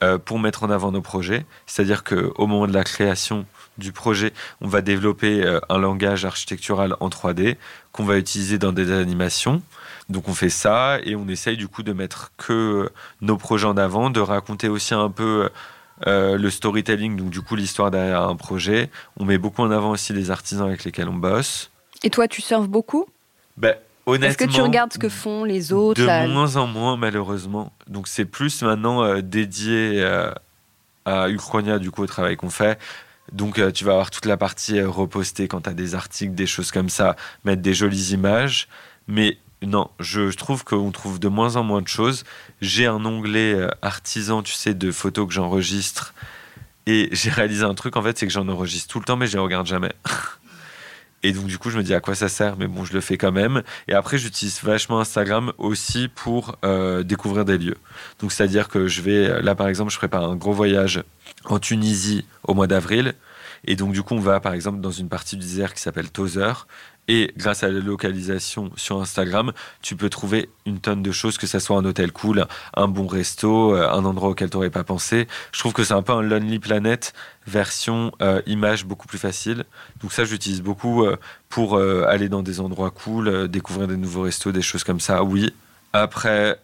euh, pour mettre en avant nos projets. C'est-à-dire qu'au moment de la création du projet, on va développer un langage architectural en 3D qu'on va utiliser dans des animations. Donc on fait ça et on essaye du coup de mettre que nos projets en avant, de raconter aussi un peu euh, le storytelling, donc du coup l'histoire derrière un projet. On met beaucoup en avant aussi les artisans avec lesquels on bosse. Et toi, tu surfes beaucoup? Ben, Honnêtement, Est-ce que tu regardes ce que font les autres De là moins en moins, malheureusement. Donc c'est plus maintenant euh, dédié euh, à Uchronia, du coup, au travail qu'on fait. Donc euh, tu vas avoir toute la partie euh, repostée quand tu as des articles, des choses comme ça, mettre des jolies images. Mais non, je, trouve qu'on trouve de moins en moins de choses. J'ai un onglet euh, artisan, tu sais, de photos que j'enregistre. Et <laughs> j'ai réalisé un truc, en fait, c'est que j'en enregistre tout le temps, mais je les regarde jamais. <laughs> Et donc, du coup, je me dis à quoi ça sert, mais bon, je le fais quand même. Et après, j'utilise vachement Instagram aussi pour euh, découvrir des lieux. Donc, c'est-à-dire que je vais, là, par exemple, je prépare un gros voyage en Tunisie au mois d'avril. Et donc, du coup, on va, par exemple, dans une partie du désert qui s'appelle Tozer. Et grâce à la localisation sur Instagram, tu peux trouver une tonne de choses, que ça soit un hôtel cool, un bon resto, euh, un endroit auquel tu n'aurais pas pensé. Je trouve que c'est un peu un Lonely Planet version euh, image beaucoup plus facile. Donc ça, j'utilise beaucoup euh, pour aller dans des endroits cool, découvrir des nouveaux restos, des choses comme ça, oui. Après,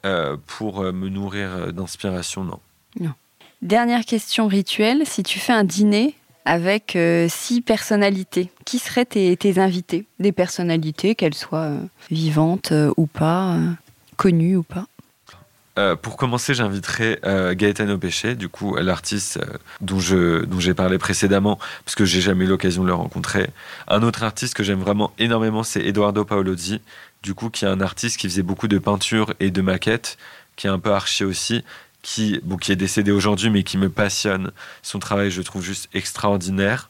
pour me nourrir d'inspiration, non. Dernière question rituelle, si tu fais un dîner avec euh, six personnalités, qui seraient tes, invités? Des personnalités, qu'elles soient euh, vivantes euh, ou pas, connues ou pas? Pour commencer, j'inviterai Gaetano Péché, du coup, l'artiste dont j'ai parlé précédemment, parce que j'ai jamais eu l'occasion de le rencontrer. Un autre artiste que j'aime vraiment énormément, c'est Eduardo Paolozzi, du coup, qui est un artiste qui faisait beaucoup de peinture et de maquettes, qui est un peu archi aussi, qui bon, qui est décédé aujourd'hui, mais qui me passionne. Son travail, je trouve juste extraordinaire.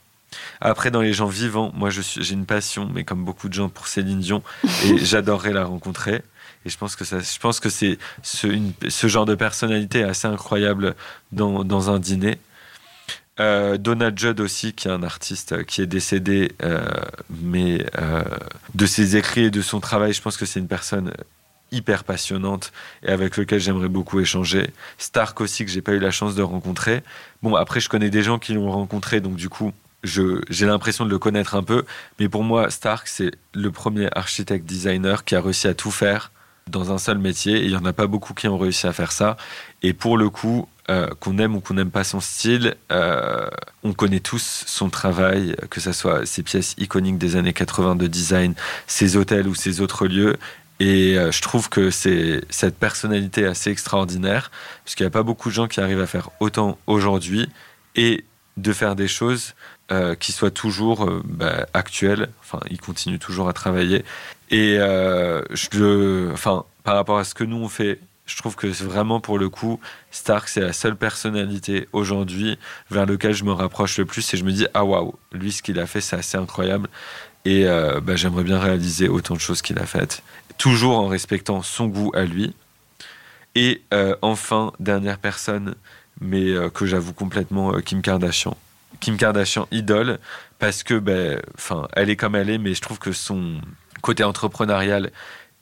Après, dans les gens vivants, moi, j'ai une passion, mais comme beaucoup de gens, pour Céline Dion, <laughs> et j'adorerais la rencontrer. Et je pense que ça, je pense que c'est ce, une- ce genre de personnalité assez incroyable dans, dans un dîner. Euh, Donald Judd aussi, qui est un artiste euh, qui est décédé, euh, mais euh, de ses écrits et de son travail, je pense que c'est une personne hyper passionnante et avec lequel j'aimerais beaucoup échanger. Stark aussi, que j'ai pas eu la chance de rencontrer. Bon, après, je connais des gens qui l'ont rencontré, donc du coup, j'ai l'impression de le connaître un peu. Mais pour moi, Stark, c'est le premier architecte designer qui a réussi à tout faire dans un seul métier. Et il y en a pas beaucoup qui ont réussi à faire ça. Et pour le coup, euh, qu'on aime ou qu'on n'aime pas son style, euh, on connaît tous son travail, que ce soit ses pièces iconiques des années 80 de design, ses hôtels ou ses autres lieux. Et euh, je trouve que c'est cette personnalité assez extraordinaire, parce qu'il n'y a pas beaucoup de gens qui arrivent à faire autant aujourd'hui et de faire des choses euh, qui soient toujours euh, bah, actuelles. Enfin, il continue toujours à travailler. Et je enfin, par rapport à ce que nous on fait, je trouve que vraiment pour le coup, Stark, c'est la seule personnalité aujourd'hui vers lequel je me rapproche le plus et je me dis ah waouh, lui ce qu'il a fait c'est assez incroyable et bah, j'aimerais bien réaliser autant de choses qu'il a faites, toujours en respectant son goût à lui. Et euh, enfin dernière personne, mais euh, que j'avoue complètement euh, Kim Kardashian. Kim Kardashian idole parce que ben, elle est comme elle est, mais je trouve que son côté entrepreneurial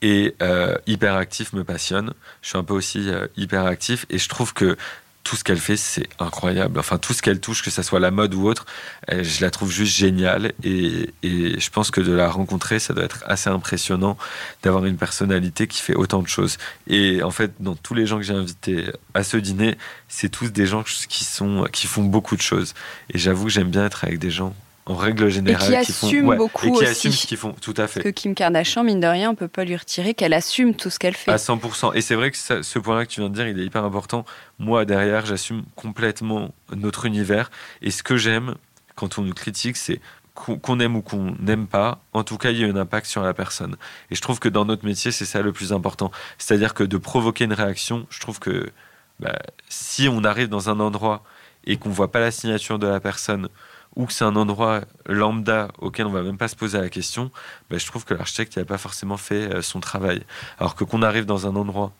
et euh, hyper actif me passionne. Je suis un peu aussi euh, hyper actif et je trouve que tout ce qu'elle fait, c'est incroyable. Enfin, tout ce qu'elle touche, que ce soit la mode ou autre, euh, je la trouve juste géniale. Et, et je pense que de la rencontrer, ça doit être assez impressionnant d'avoir une personnalité qui fait autant de choses. Et en fait, dans tous les gens que j'ai invités à ce dîner, c'est tous des gens qui, sont, qui font beaucoup de choses. Et j'avoue que j'aime bien être avec des gens, en règle générale, qui font, assument beaucoup et qui aussi. assument ce qu'ils font. Tout à fait. Parce que Kim Kardashian, mine de rien, on peut pas lui retirer qu'elle assume tout ce qu'elle fait. À 100%. Et c'est vrai que ça- ce point-là que tu viens de dire, il est hyper important. Moi, derrière, j'assume complètement notre univers. Et ce que j'aime quand on nous critique, c'est qu'on qu'on aime ou qu'on n'aime pas, en tout cas, il y a un impact sur la personne. Et je trouve que dans notre métier, c'est ça le plus important. C'est-à-dire que de provoquer une réaction, je trouve que bah, si on arrive dans un endroit et qu'on voit pas la signature de la personne, ou que c'est un endroit lambda auquel on va même pas se poser la question, bah, je trouve que l'architecte n'a pas forcément fait euh, son travail. Alors que qu'on arrive dans un endroit,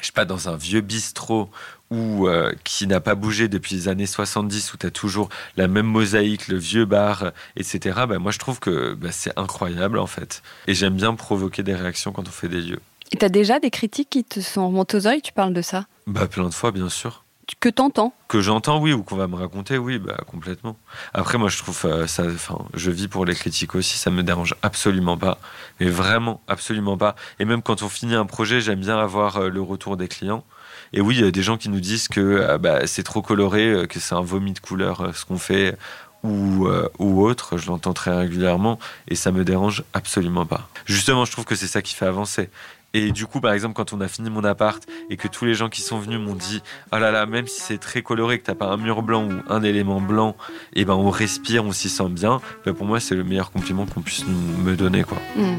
je sais pas, dans un vieux bistrot ou euh, qui n'a pas bougé depuis les années 70, où tu as toujours la même mosaïque, le vieux bar, etc., bah, moi je trouve que bah, c'est incroyable en fait. Et j'aime bien provoquer des réactions quand on fait des lieux. Et t'as déjà des critiques qui te sont remontées aux oreilles, tu parles de ça? Bah plein de fois, bien sûr. Que t'entends Que j'entends, oui, ou qu'on va me raconter, oui, bah complètement. Après, moi, je trouve euh, ça. Enfin, je vis pour les critiques aussi, ça me dérange absolument pas, mais vraiment absolument pas. Et même quand on finit un projet, j'aime bien avoir euh, le retour des clients. Et oui, il y a des gens qui nous disent que bah, c'est trop coloré, que c'est un vomi de couleur ce qu'on fait ou, ou autre, je l'entends très régulièrement et ça me dérange absolument pas. Justement, je trouve que c'est ça qui fait avancer. Et du coup, par exemple, quand on a fini mon appart et que tous les gens qui sont venus m'ont dit Oh là là, même si c'est très coloré, que t'as pas un mur blanc ou un élément blanc, et eh ben on respire, on s'y sent bien, ben pour moi, c'est le meilleur compliment qu'on puisse me donner. quoi. Hmm.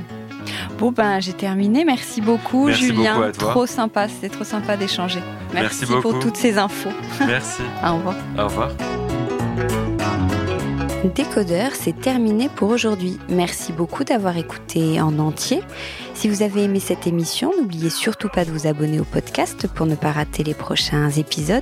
Bon, ben j'ai terminé. Merci beaucoup, Julien. Trop sympa, c'était trop sympa d'échanger. Merci, Merci pour toutes ces infos. Merci. <laughs> Au revoir. Au revoir. Décodeur, c'est terminé pour aujourd'hui. Merci beaucoup d'avoir écouté en entier. Si vous avez aimé cette émission, n'oubliez surtout pas de vous abonner au podcast pour ne pas rater les prochains épisodes.